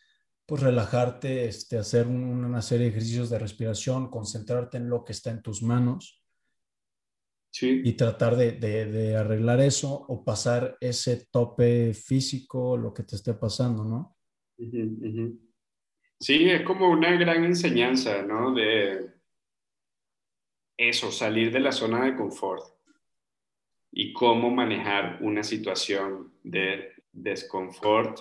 pues relajarte, este, hacer una serie de ejercicios de respiración, concentrarte en lo que está en tus manos y tratar de, arreglar eso o pasar ese tope físico, lo que te esté pasando, ¿no? Sí, es como una gran enseñanza, ¿no? De eso, salir de la zona de confort y cómo manejar una situación de desconfort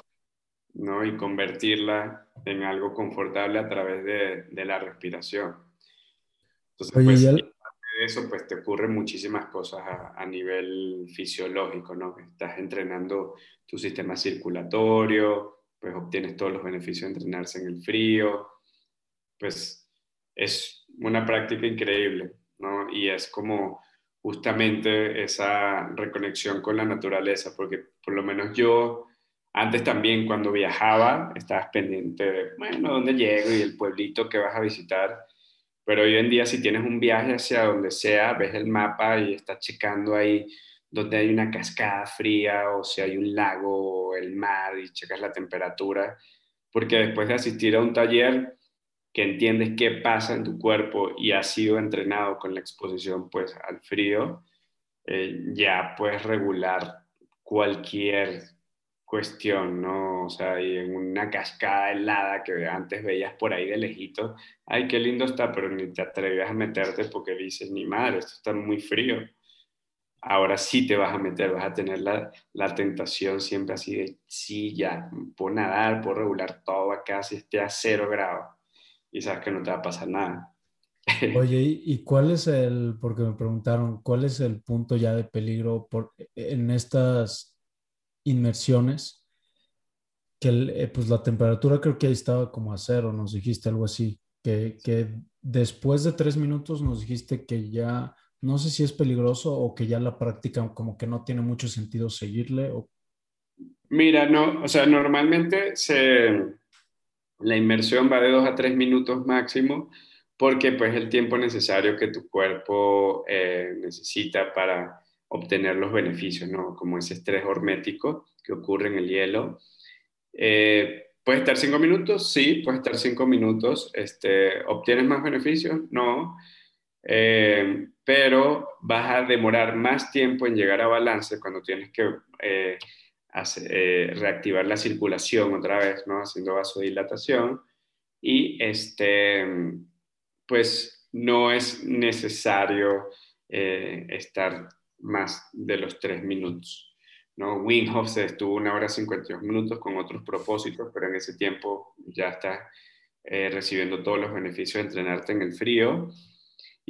¿no? y convertirla en algo confortable a través de, la respiración. Entonces, pues, de eso, pues te ocurren muchísimas cosas a, nivel fisiológico, ¿no? Estás entrenando tu sistema circulatorio, pues obtienes todos los beneficios de entrenarse en el frío, pues es una práctica increíble, ¿no? Y es como justamente esa reconexión con la naturaleza, porque por lo menos yo antes también cuando viajaba estabas pendiente de, bueno, ¿dónde llego? Y el pueblito que vas a visitar. Pero hoy en día si tienes un viaje hacia donde sea, ves el mapa y estás checando ahí donde hay una cascada fría o si hay un lago o el mar y checas la temperatura. Porque después de asistir a un taller que entiendes qué pasa en tu cuerpo y has sido entrenado con la exposición pues al frío, eh, ya puedes regular cualquier cuestión, ¿no? O sea, y en una cascada helada que antes veías por ahí de lejito, ay, qué lindo está, pero ni te atreves a meterte porque dices, ni madre, esto está muy frío. Ahora sí te vas a meter, vas a tener la, la tentación siempre así de, sí, ya, por nadar, por regular todo acá, si esté a cero grados, y sabes que no te va a pasar nada. <laughs> Oye, ¿y cuál es el, porque me preguntaron, cuál es el punto ya de peligro por, en estas inmersiones, que eh, pues la temperatura creo que ahí estaba como a cero, nos dijiste algo así, que, que después de tres minutos nos dijiste que ya, no sé si es peligroso o que ya la práctica como que no tiene mucho sentido seguirle. Mira, no, o sea, normalmente la inmersión va de dos a tres minutos máximo porque pues el tiempo necesario que tu cuerpo eh, necesita para obtener los beneficios, ¿no? Como ese estrés hormético que ocurre en el hielo. Eh, ¿Puede estar cinco minutos? Sí, puede estar cinco minutos. Este, ¿Obtienes más beneficios? No. Eh, pero vas a demorar más tiempo en llegar a balance cuando tienes que eh, reactivar la circulación otra vez, ¿no? Haciendo vasodilatación. Y este, pues no es necesario estar más de los tres minutos. ¿no? Wim se estuvo una hora 52 minutos con otros propósitos, pero en ese tiempo ya está eh, recibiendo todos los beneficios de entrenarte en el frío.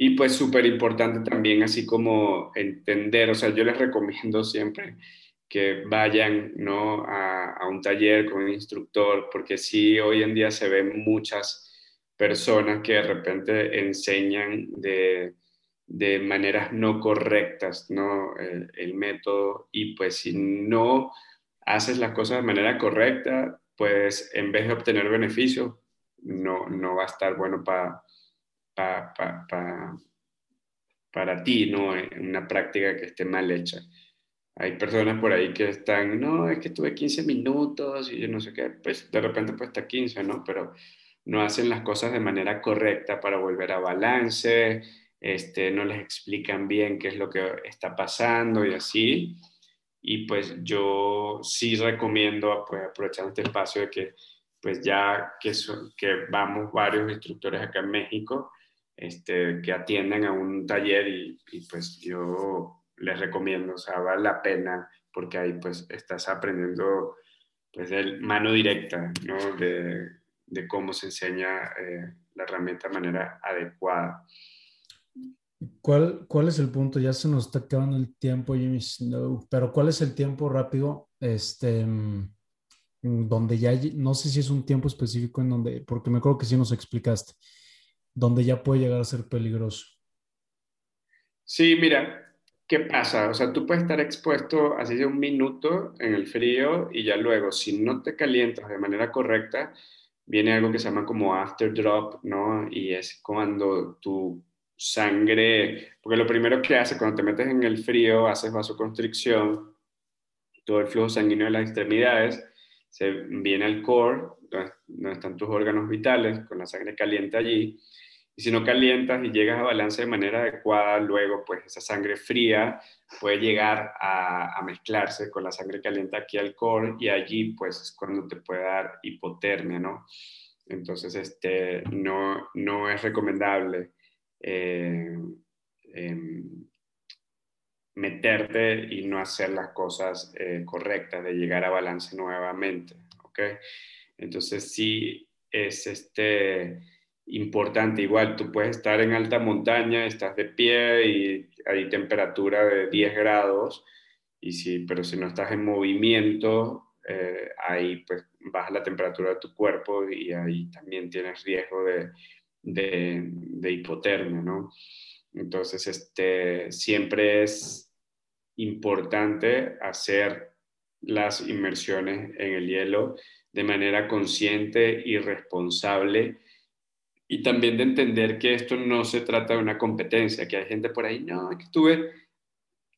Y pues súper importante también, así como entender, o sea, yo les recomiendo siempre que vayan ¿no? a, a un taller con un instructor, porque sí, hoy en día se ven muchas personas que de repente enseñan de de maneras no correctas, ¿no? El, método y pues si no haces las cosas de manera correcta, pues en vez de obtener beneficios, no, no va a estar bueno para para ti, ¿no? Una práctica que esté mal hecha. Hay personas por ahí que están, no, es que tuve 15 minutos y yo no sé qué, pues de repente pues está 15, ¿no? Pero no hacen las cosas de manera correcta para volver a balance, este, no les explican bien qué es lo que está pasando y así. Y pues yo sí recomiendo, pues aprovechando este espacio de que pues ya que, que vamos varios instructores acá en México, este, que atiendan a un taller y, pues yo les recomiendo, o sea, vale la pena porque ahí pues estás aprendiendo pues de mano directa, ¿no? De, de cómo se enseña eh, la herramienta de manera adecuada. ¿Cuál, ¿Cuál es el punto? Ya se nos está acabando el tiempo, Jimmy Snow, pero ¿cuál es el tiempo rápido? Este, donde ya, no sé si es un tiempo específico en donde, porque me acuerdo que sí nos explicaste, donde ya puede llegar a ser peligroso. Sí, mira, ¿qué pasa? O sea, tú puedes estar expuesto así de un minuto en el frío y ya luego, si no te calientas de manera correcta, viene algo que se llama como after drop, ¿no? Y es cuando tu sangre, porque lo primero que hace cuando te metes en el frío, haces vasoconstricción, todo el flujo sanguíneo de las extremidades, se viene al core, donde, están tus órganos vitales, con la sangre caliente allí, y si no calientas y llegas a balance de manera adecuada, luego pues esa sangre fría puede llegar a, a, mezclarse con la sangre caliente aquí al core y allí pues es cuando te puede dar hipotermia, ¿no? Entonces este, no, no es recomendable eh, em, meterte y no hacer las cosas eh, correctas, de llegar a balance nuevamente, ¿ok? Entonces sí es este, importante, igual tú puedes estar en alta montaña, estás de pie y hay temperatura de 10 grados, y sí, pero si no estás en movimiento, eh, ahí pues baja la temperatura de tu cuerpo y ahí también tienes riesgo de de, hipotermia, ¿no? Entonces, este, siempre es importante hacer las inmersiones en el hielo de manera consciente y responsable y también de entender que esto no se trata de una competencia, que hay gente por ahí, no, que estuve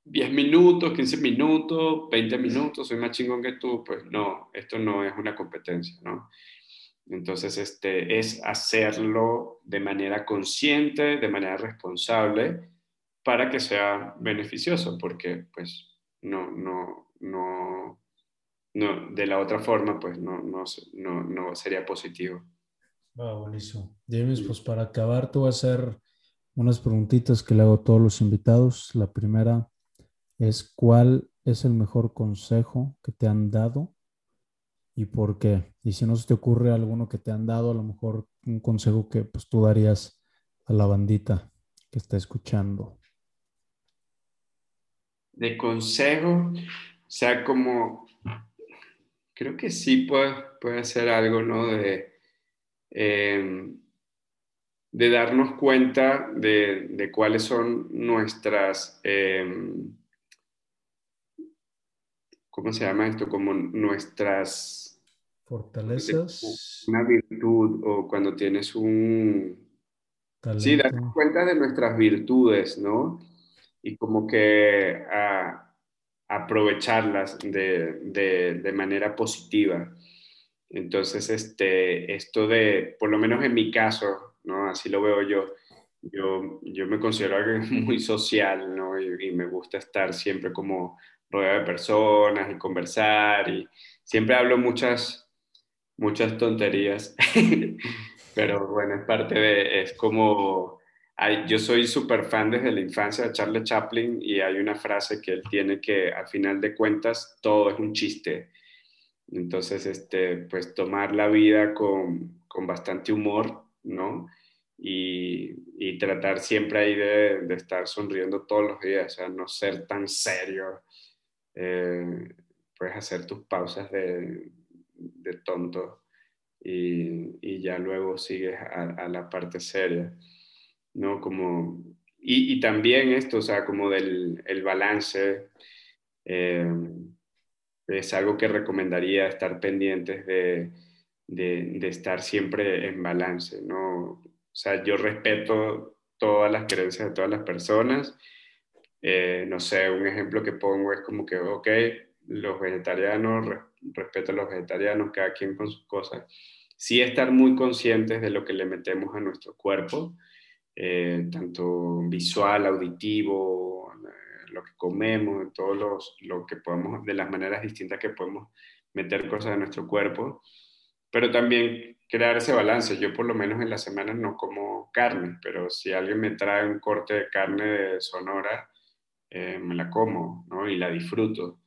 10 minutos, 15 minutos, 20 minutos, soy más chingón que tú, pues no, esto no es una competencia, ¿no? Entonces, este, es hacerlo de manera consciente, de manera responsable, para que sea beneficioso, porque pues no, no, no, no de la otra forma, pues no, no, no, no sería positivo. Ah, buenísimo. James, pues para acabar, tú vas a hacer unas preguntitas que le hago a todos los invitados. La primera es, ¿cuál es el mejor consejo que te han dado y por qué. Y si no se te ocurre alguno que te han dado, a lo mejor un consejo que pues tú darías a la bandita que está escuchando. De consejo, o sea, como creo que sí puede, puede ser algo, ¿no? De, em, de darnos cuenta de, de cuáles son nuestras... Em, ¿cómo se llama esto? Como nuestras fortalezas. Una virtud o cuando tienes un... Sí, darnos cuenta de nuestras virtudes, ¿no? Y como que aprovecharlas de, de, manera positiva. Entonces, este, esto de, por lo menos en mi caso, ¿no? Así lo veo yo. Yo, yo me considero alguien <laughs> muy social, ¿no? y me gusta estar siempre como rodeado de personas y conversar y siempre hablo muchas, muchas tonterías, <laughs> pero bueno, es parte de, es como, yo soy súper fan desde la infancia de Charlie Chaplin y hay una frase que él tiene que al final de cuentas todo es un chiste. Entonces, este, pues tomar la vida con, con bastante humor, ¿no? Y, y, tratar siempre ahí de, de, estar sonriendo todos los días, o sea, no ser tan serio, eh, puedes hacer tus pausas de, de tonto y, y, ya luego sigues a, la parte seria, ¿no? Como, y, y, también esto, o sea, como del el balance, eh, es algo que recomendaría estar pendientes de, de, estar siempre en balance, ¿no? O sea, yo respeto todas las creencias de todas las personas eh, no sé, un ejemplo que pongo es como que, ok, los vegetarianos, respeto a los vegetarianos, cada quien con sus cosas. Sí estar muy conscientes de lo que le metemos a nuestro cuerpo, eh, tanto visual, auditivo, lo que comemos, todos los, lo que podemos, de las maneras distintas que podemos meter cosas a nuestro cuerpo, pero también crear ese balance. Yo por lo menos en la semana no como carne, pero si alguien me trae un corte de carne de Sonora, eh, me la como, ¿no? Y la disfruto.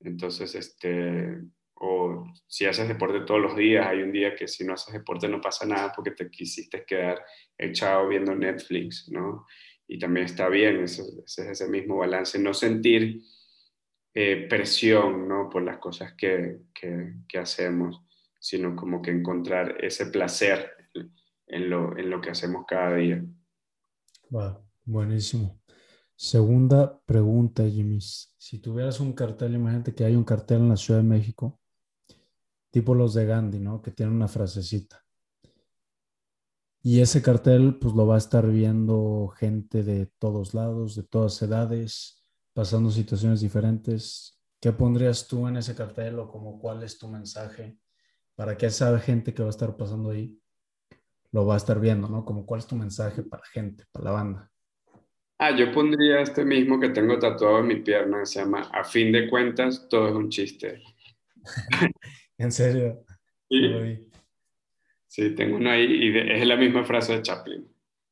Entonces, este, o si haces deporte todos los días, hay un día que si no haces deporte no pasa nada porque te quisiste quedar echado viendo Netflix, ¿no? Y también está bien, ese, es ese mismo balance, no sentir eh, presión ¿no? por las cosas que, que, hacemos, sino como que encontrar ese placer en lo, en lo que hacemos cada día. buenísimo. Segunda pregunta, Jimmy. Si tuvieras un cartel, imagínate que hay un cartel en la Ciudad de México, tipo los de Gandhi, ¿no? Que tiene una frasecita. Y ese cartel, pues lo va a estar viendo gente de todos lados, de todas edades, pasando situaciones diferentes. ¿Qué pondrías tú en ese cartel o como cuál es tu mensaje para que esa gente que va a estar pasando ahí lo va a estar viendo, ¿no? Como cuál es tu mensaje para la gente, para la banda. Ah, yo pondría este mismo que tengo tatuado en mi pierna, se llama A fin de cuentas, todo es un chiste. <laughs> ¿En serio? Sí. Sí, tengo uno ahí y es la misma frase de Chaplin.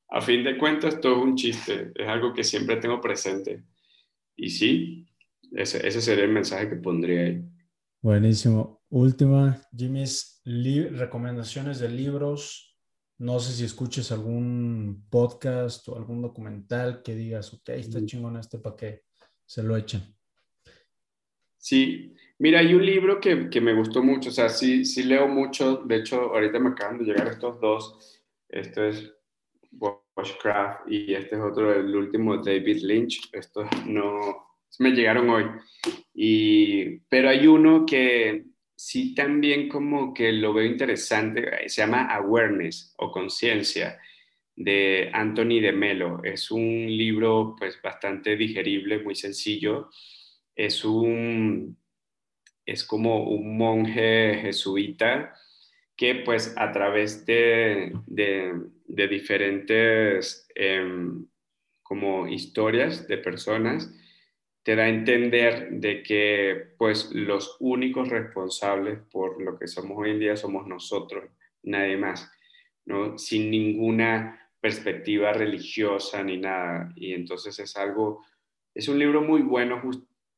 A fin de cuentas, todo es un chiste, es algo que siempre tengo presente. Y sí, ese, ese sería el mensaje que pondría ahí. Buenísimo. Última, Jimmy's recomendaciones de libros no sé si escuches algún podcast o algún documental que digas, ok, está chingón este para que se lo echen. Sí, mira, hay un libro que, que, me gustó mucho, o sea, sí, sí leo mucho, de hecho, ahorita me acaban de llegar estos dos, este es Bushcraft y este es otro, el último, David Lynch, estos no, me llegaron hoy, y, pero hay uno que, sí también como que lo veo interesante, eh, se llama Awareness o Conciencia de Anthony de Melo. Es un libro pues bastante digerible, muy sencillo. Es un es como un monje jesuita que pues a través de, diferentes em, como historias de personas te da a entender de que pues los únicos responsables por lo que somos hoy en día somos nosotros, nadie más, ¿no? Sin ninguna perspectiva religiosa ni nada. Y entonces es algo, es un libro muy bueno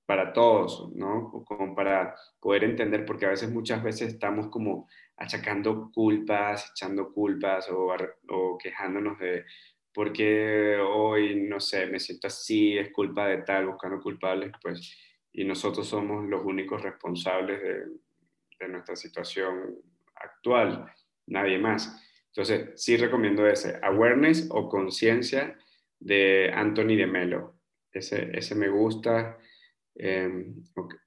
para todos, ¿no? Como para poder entender, porque a veces, muchas veces estamos como achacando culpas, echando culpas o, o quejándonos de porque hoy, no sé, me siento así, es culpa de tal, buscando culpables, pues, y nosotros somos los únicos responsables de, de nuestra situación actual, nadie más. Entonces, sí recomiendo ese, Awareness o Conciencia de Anthony de Melo. Ese, ese me gusta. Em,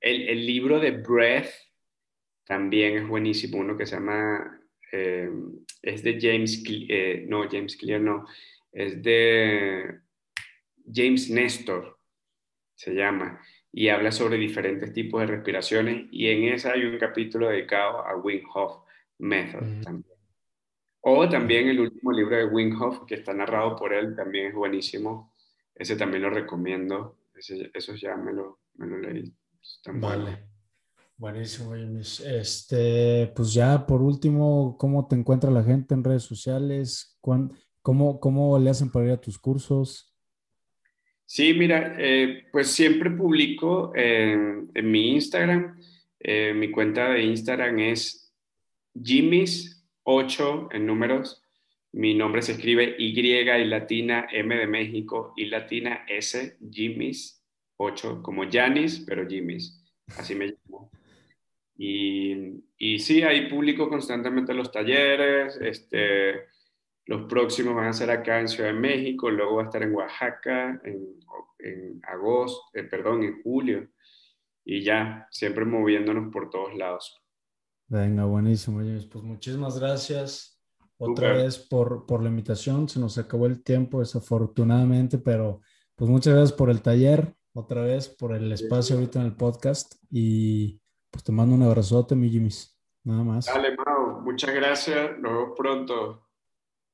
el, el, libro de Breath también es buenísimo, uno que se llama, em, es de James, eh, no, James Clear, no, es de James Nestor, se llama, y habla sobre diferentes tipos de respiraciones y en esa hay un capítulo dedicado a Wim Hof Method también. O también el último libro de Wim Hof que está narrado por él, también es buenísimo. Ese también lo recomiendo. Ese, eso ya me lo, me lo leí. vale. Buenísimo, Este, pues ya por último, ¿cómo te encuentra la gente en redes sociales? ¿Cómo, cómo le hacen para ir a tus cursos? Sí, mira, eh, pues siempre publico en mi Instagram. Eh, mi cuenta de Instagram es Jimmy's8 en números. Mi nombre se escribe Y y latina M de México y latina S, Jimmy's 8, como Janis, pero Jimmy's. Así me llamo. Y, y sí, ahí publico constantemente los talleres, este, los próximos van a ser acá en Ciudad de México, luego va a estar en Oaxaca en, agosto, eh, perdón, en julio. Y ya, siempre moviéndonos por todos lados. Venga, buenísimo, Pues muchísimas gracias otra vez por, por la invitación. Se nos acabó el tiempo, desafortunadamente, pero pues muchas gracias por el taller, otra vez por el espacio ahorita en el podcast. Y pues te mando un abrazote, mi Jimmys. Nada más. Dale, Mau. Muchas gracias. Nos vemos pronto.